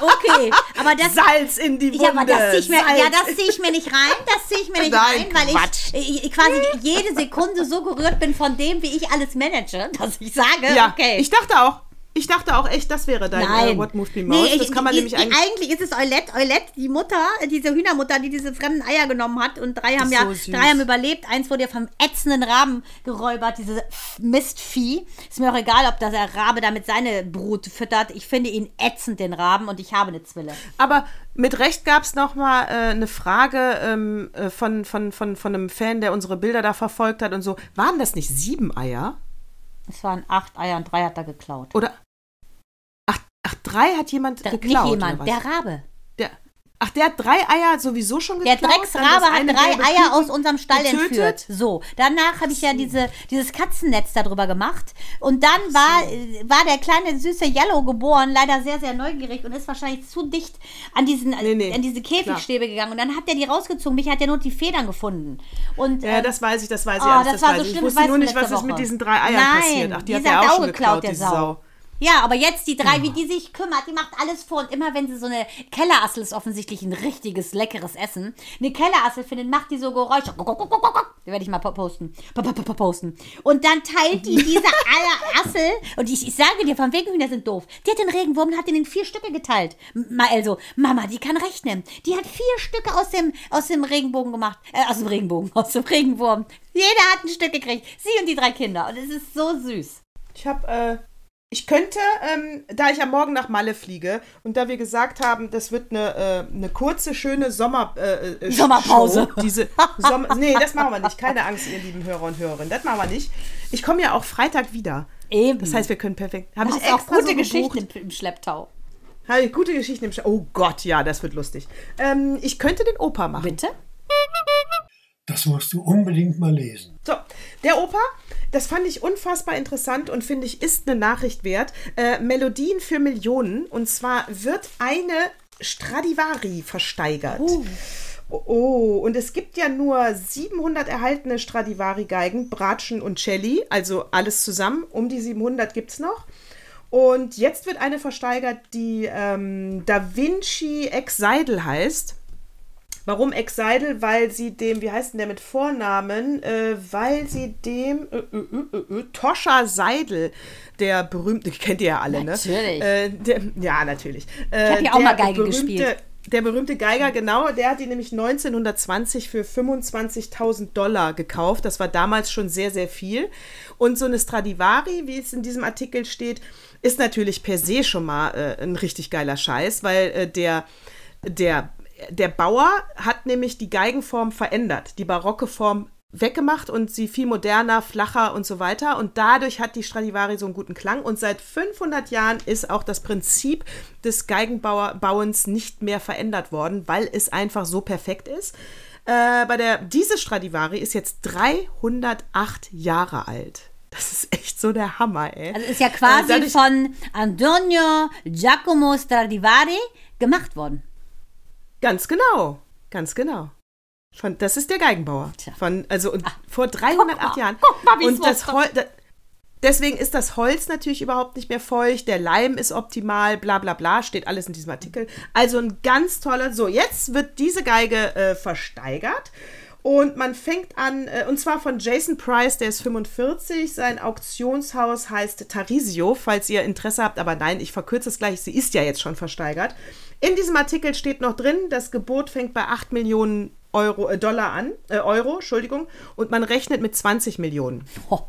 S1: Okay, aber das,
S3: Salz in die Wunde.
S1: Ja, aber das ziehe ich mir,
S3: Salz.
S1: ja, das ziehe ich mir nicht rein. Das ziehe ich mir nicht
S3: Nein,
S1: rein, weil
S3: Quatsch.
S1: ich, ich quasi jede Sekunde so gerührt bin von dem, wie ich alles manage, dass ich sage,
S3: Ja,
S1: okay.
S3: ich dachte auch. Ich dachte auch echt, das wäre dein
S1: Nein.
S3: äh, What Moved Me Most.
S1: ich-
S3: das kann man
S1: die,
S3: nämlich
S1: die,
S3: eigentlich...
S1: eigentlich ist es Eulette, Eulette, die Mutter, diese Hühnermutter, die diese fremden Eier genommen hat und drei haben ja,
S3: so
S1: drei haben überlebt. Eins wurde ja vom ätzenden Raben geräubert, diese Mistvieh. Ist mir auch egal, ob das der Rabe damit seine Brut füttert. Ich finde ihn ätzend, den Raben, und ich habe eine Zwille.
S3: Aber mit Recht gab es noch mal äh, eine Frage ähm, äh, von, von, von, von einem Fan, der unsere Bilder da verfolgt hat und so. Waren das nicht sieben Eier?
S1: Es waren acht Eier und drei hat er geklaut.
S3: Oder... Ach, drei hat jemand
S1: Der,
S3: geklaut,
S1: nicht jemand, der Rabe.
S3: Der, ach, der hat drei Eier sowieso schon
S1: Der
S3: geklaut? dann
S1: Drecksrabe hat drei Eier aus unserem Stall
S3: getötet?
S1: entführt. So, danach habe ich ja diese, dieses Katzennetz darüber gemacht. Und dann war, war der kleine süße Yellow geboren, leider sehr, sehr neugierig und ist wahrscheinlich zu dicht an, diesen,
S3: Nee, nee,
S1: an diese Käfigstäbe gegangen. Und dann hat er die rausgezogen. Mich hat ja nur die Federn gefunden. Und,
S3: Ja,
S1: ähm,
S3: das weiß ich, das weiß ich
S1: Oh,
S3: alles,
S1: das
S3: das,
S1: war so
S3: ich. Ich
S1: schlimm, das
S3: wusste nur nicht, was ist mit diesen drei Eiern
S1: Nein,
S3: passiert. Ach, die hat er auch schon
S1: geklaut,
S3: geklaut,
S1: der Sau.
S3: Sau.
S1: Ja, aber jetzt die drei, wie die sich kümmert, die macht alles vor. Und immer wenn sie so eine Kellerassel ist offensichtlich ein richtiges, leckeres Essen, eine Kellerassel findet, macht die so Geräusche. Die werde ich mal posten. Posten. Und dann teilt die diese Assel. Und ich, ich sage dir, von wegen Hühner sind doof. Die hat den Regenwurm, hat den in vier Stücke geteilt. Also, Mama, die kann rechnen. Die hat vier Stücke aus dem, aus dem Regenbogen gemacht. Äh, aus dem Regenbogen, aus dem Regenwurm. Jeder hat ein Stück gekriegt. Sie und die drei Kinder. Und es ist so süß.
S3: Ich habe äh, ich könnte, ähm, da ich am Morgen nach Malle fliege und da wir gesagt haben, das wird eine, äh, eine kurze, schöne Sommer, äh,
S1: äh Sommerpause.
S3: Show, diese Sommer nee, das machen wir nicht. Keine Angst, ihr lieben Hörer und Hörerinnen. Das machen wir nicht. Ich komme ja auch Freitag wieder.
S1: Eben.
S3: Das heißt, wir können perfekt.
S1: Habe ich extra auch gute so Geschichten im, im Schlepptau.
S3: Habe ich gute Geschichten im Schlepptau. Oh Gott, ja, das wird lustig. Ähm, ich könnte den Opa machen.
S1: Bitte?
S4: Das musst du unbedingt mal lesen.
S3: So, der Opa das fand ich unfassbar interessant und finde ich, ist eine Nachricht wert. Äh, Melodien für Millionen. Und zwar wird eine Stradivari versteigert. Uh. Oh, und es gibt ja nur 700 erhaltene Stradivari-Geigen, Bratschen und Celli, also alles zusammen. Um die 700 gibt es noch. Und jetzt wird eine versteigert, die ähm, Da Vinci Ex Seidel heißt. Warum Exidle? Weil sie dem, wie heißt denn der mit Vornamen? Äh, weil sie dem äh, äh, äh, Toscha Seidel, der berühmte, kennt ihr ja alle,
S1: ne? natürlich.
S3: ne? Der, ja, natürlich.
S1: ich habe ja auch mal Geige berühmte, gespielt.
S3: Der berühmte Geiger, genau, der hat die nämlich 1920 für 25.000 Dollar gekauft. Das war damals schon sehr, sehr viel. Und so eine Stradivari, wie es in diesem Artikel steht, ist natürlich per se schon mal äh, ein richtig geiler Scheiß, weil äh, der, der der Bauer hat nämlich die Geigenform verändert, die barocke Form weggemacht und sie viel moderner, flacher und so weiter. Und dadurch hat die Stradivari so einen guten Klang. Und seit 500 Jahren ist auch das Prinzip des Geigenbauens nicht mehr verändert worden, weil es einfach so perfekt ist. Äh, bei der, diese Stradivari ist jetzt 308 Jahre alt. Das ist echt so der Hammer, ey.
S1: Also ist ja quasi äh, von Antonio Giacomo Stradivari gemacht worden.
S3: Ganz genau, ganz genau. Von, das ist der Geigenbauer. Von, also Ach, vor 308
S1: guck
S3: Jahren.
S1: Guck mal,
S3: und das Hol Deswegen ist das Holz natürlich überhaupt nicht mehr feucht, der Leim ist optimal, bla bla bla, steht alles in diesem Artikel. Also ein ganz toller. So, jetzt wird diese Geige äh, versteigert. Und man fängt an, äh, und zwar von Jason Price, der ist 45. Sein Auktionshaus heißt Tarisio, falls ihr Interesse habt. Aber nein, ich verkürze es gleich, sie ist ja jetzt schon versteigert. In diesem Artikel steht noch drin, das Gebot fängt bei 8 Millionen Euro, äh, Dollar an, äh, Euro, Entschuldigung, und man rechnet mit 20 Millionen.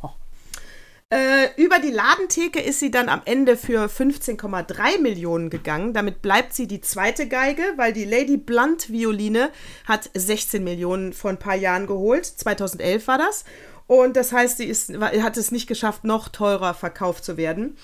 S3: Äh, über die Ladentheke ist sie dann am Ende für 15,3 Millionen gegangen. Damit bleibt sie die zweite Geige, weil die Lady Blunt Violine hat 16 Millionen vor ein paar Jahren geholt. 2011 war das. Und das heißt, sie ist, hat es nicht geschafft, noch teurer verkauft zu werden.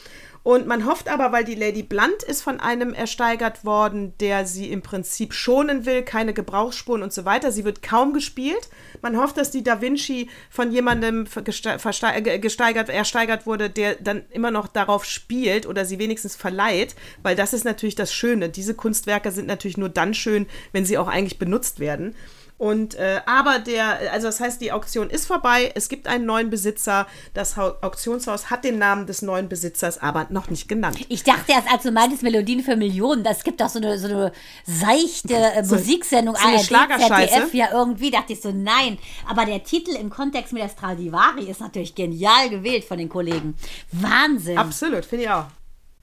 S3: Und man hofft aber, weil die Lady Blunt ist von einem ersteigert worden, der sie im Prinzip schonen will, keine Gebrauchsspuren und so weiter. Sie wird kaum gespielt. Man hofft, dass die Da Vinci von jemandem gesteigert, ersteigert wurde, der dann immer noch darauf spielt oder sie wenigstens verleiht, weil das ist natürlich das Schöne. Diese Kunstwerke sind natürlich nur dann schön, wenn sie auch eigentlich benutzt werden. Und äh, aber der, also das heißt, die Auktion ist vorbei. Es gibt einen neuen Besitzer. Das Auktionshaus hat den Namen des neuen Besitzers aber noch nicht genannt.
S1: Ich dachte erst, als du meintest Melodien für Millionen, das gibt doch so eine, so eine seichte äh, so, Musiksendung,
S3: so eine ZDF,
S1: ja irgendwie. Dachte ich so, nein. Aber der Titel im Kontext mit der Stradivari ist natürlich genial gewählt von den Kollegen. Wahnsinn.
S3: Absolut, finde ich auch.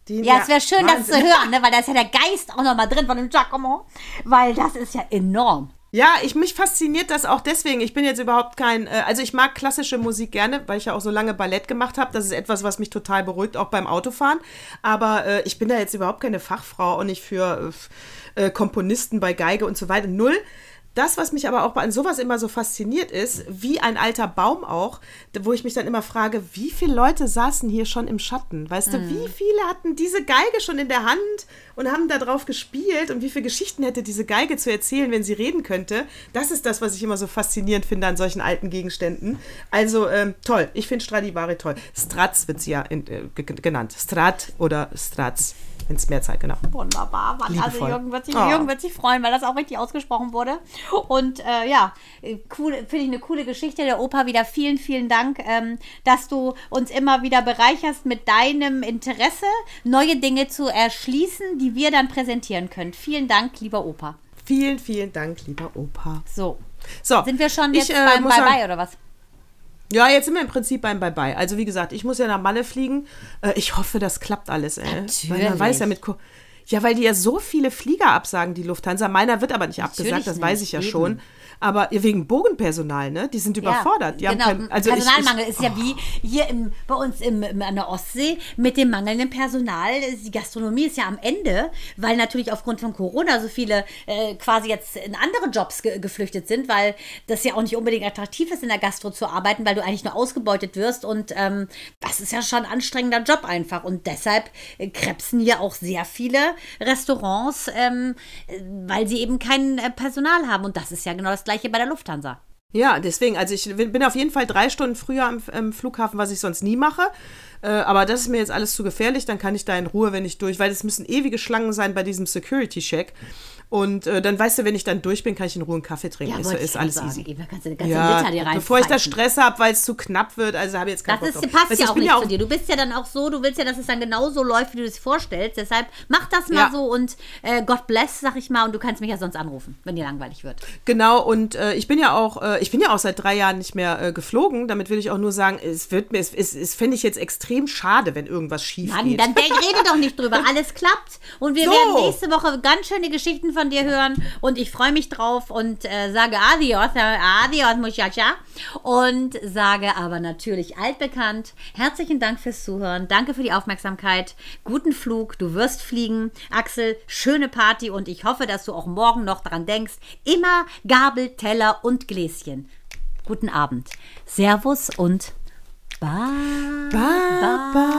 S1: Die, ja, es wäre schön, Wahnsinn. das zu hören, ne? weil da ist ja der Geist auch nochmal drin von dem Giacomo. Weil das ist ja enorm.
S3: Ja, ich mich fasziniert das auch deswegen. Ich bin jetzt überhaupt kein, äh, also ich mag klassische Musik gerne, weil ich ja auch so lange Ballett gemacht habe. Das ist etwas, was mich total beruhigt, auch beim Autofahren. Aber äh, ich bin da jetzt überhaupt keine Fachfrau und nicht für äh, Komponisten bei Geige und so weiter. Null. Das, was mich aber auch an sowas immer so fasziniert ist, wie ein alter Baum auch, wo ich mich dann immer frage, wie viele Leute saßen hier schon im Schatten? Weißt mm. du, wie mhm. viele hatten diese Geige schon in der Hand und haben da drauf gespielt und wie viele Geschichten hätte diese Geige zu erzählen, wenn sie reden könnte? Das ist das, was ich immer so faszinierend finde an solchen alten Gegenständen. Also ähm, toll, ich finde Stradivari toll. Strats wird sie ja in, äh, genannt. Strat oder Strats. ins Mehrzeit, genau.
S1: Wunderbar, Mann. Also. Jürgen wird, sich,
S3: Oh.
S1: Jürgen wird sich freuen, weil das auch richtig ausgesprochen wurde. Und äh, ja, cool, finde ich eine coole Geschichte. Der Opa wieder vielen, vielen Dank, ähm, dass du uns immer wieder bereicherst mit deinem Interesse, neue Dinge zu erschließen, die wir dann präsentieren können. Vielen Dank, lieber Opa.
S3: Vielen, vielen Dank, lieber Opa.
S1: So,
S3: So,
S1: sind wir schon
S3: ich,
S1: jetzt
S3: äh,
S1: beim Bye-Bye oder was?
S3: Ja, jetzt sind wir im Prinzip beim Bye-Bye. Also wie gesagt, ich muss ja nach Malle fliegen. Äh, ich hoffe, das klappt alles. Ey. Weil man
S1: Natürlich.
S3: weiß ja mit... Co ja, weil die ja so viele Flieger absagen, die Lufthansa. Meiner wird aber nicht abgesagt, das weiß
S1: nicht,
S3: ich ja
S1: eben.
S3: schon. Aber ja, wegen Bogenpersonal, ne? Die sind überfordert. Die
S1: genau,
S3: haben kein, also ich-
S1: Personalmangel
S3: ich,
S1: ist ja wie hier im, bei uns im, im, an der Ostsee mit dem mangelnden Personal. Die Gastronomie ist ja am Ende, weil natürlich aufgrund von Corona so viele äh, quasi jetzt in andere Jobs ge geflüchtet sind, weil das ja auch nicht unbedingt attraktiv ist, in der Gastro zu arbeiten, weil du eigentlich nur ausgebeutet wirst. Und ähm, das ist ja schon ein anstrengender Job einfach. Und deshalb äh, krebsen hier auch sehr viele Restaurants, ähm, äh, weil sie eben kein äh, Personal haben. Und das ist ja genau das gleiche bei der Lufthansa.
S3: Ja, deswegen, also ich bin auf jeden Fall drei Stunden früher am, am Flughafen, was ich sonst nie mache. Äh, aber das ist mir jetzt alles zu gefährlich, dann kann ich da in Ruhe, wenn ich durch, weil es müssen ewige Schlangen sein bei diesem Security-Check. Und äh, dann weißt du, wenn ich dann durch bin, kann ich in Ruhe einen Kaffee trinken. ist,
S1: ich
S3: ist
S1: gerade
S3: alles
S1: sagen.
S3: easy. Ja, bevor ich da. Stress habe, weil es zu knapp wird, also habe ich jetzt keinen
S1: Das
S3: Bock
S1: ist, passt
S3: Weißt
S1: ja auch nicht
S3: auch,
S1: zu dir. Du bist ja dann auch so, du willst ja, dass es dann genauso läuft, wie du es vorstellst. Deshalb mach das mal
S3: Ja.
S1: so und äh, God bless, sag ich mal. Und du kannst mich ja sonst anrufen, wenn dir langweilig wird.
S3: Genau, und äh, ich bin ja auch, äh, ich bin ja auch seit drei Jahren nicht mehr äh, geflogen. Damit will ich auch nur sagen, es wird mir, es, es, es fände ich jetzt extrem schade, wenn irgendwas schief
S1: Mann,
S3: geht.
S1: dann rede doch nicht drüber. Alles klappt. Und wir
S3: So.
S1: werden nächste Woche ganz schöne Geschichten von dir hören. Und ich freue mich drauf und äh, sage Adios, äh, Adios, Muchacha. Und sage aber natürlich altbekannt, herzlichen Dank fürs Zuhören. Danke für die Aufmerksamkeit. Guten Flug. Du wirst fliegen. Axel, schöne Party. Und ich hoffe, dass du auch morgen noch dran denkst. Immer Gabel, Teller und Gläschen. Guten Abend. Servus und bye.
S3: Bye, bye.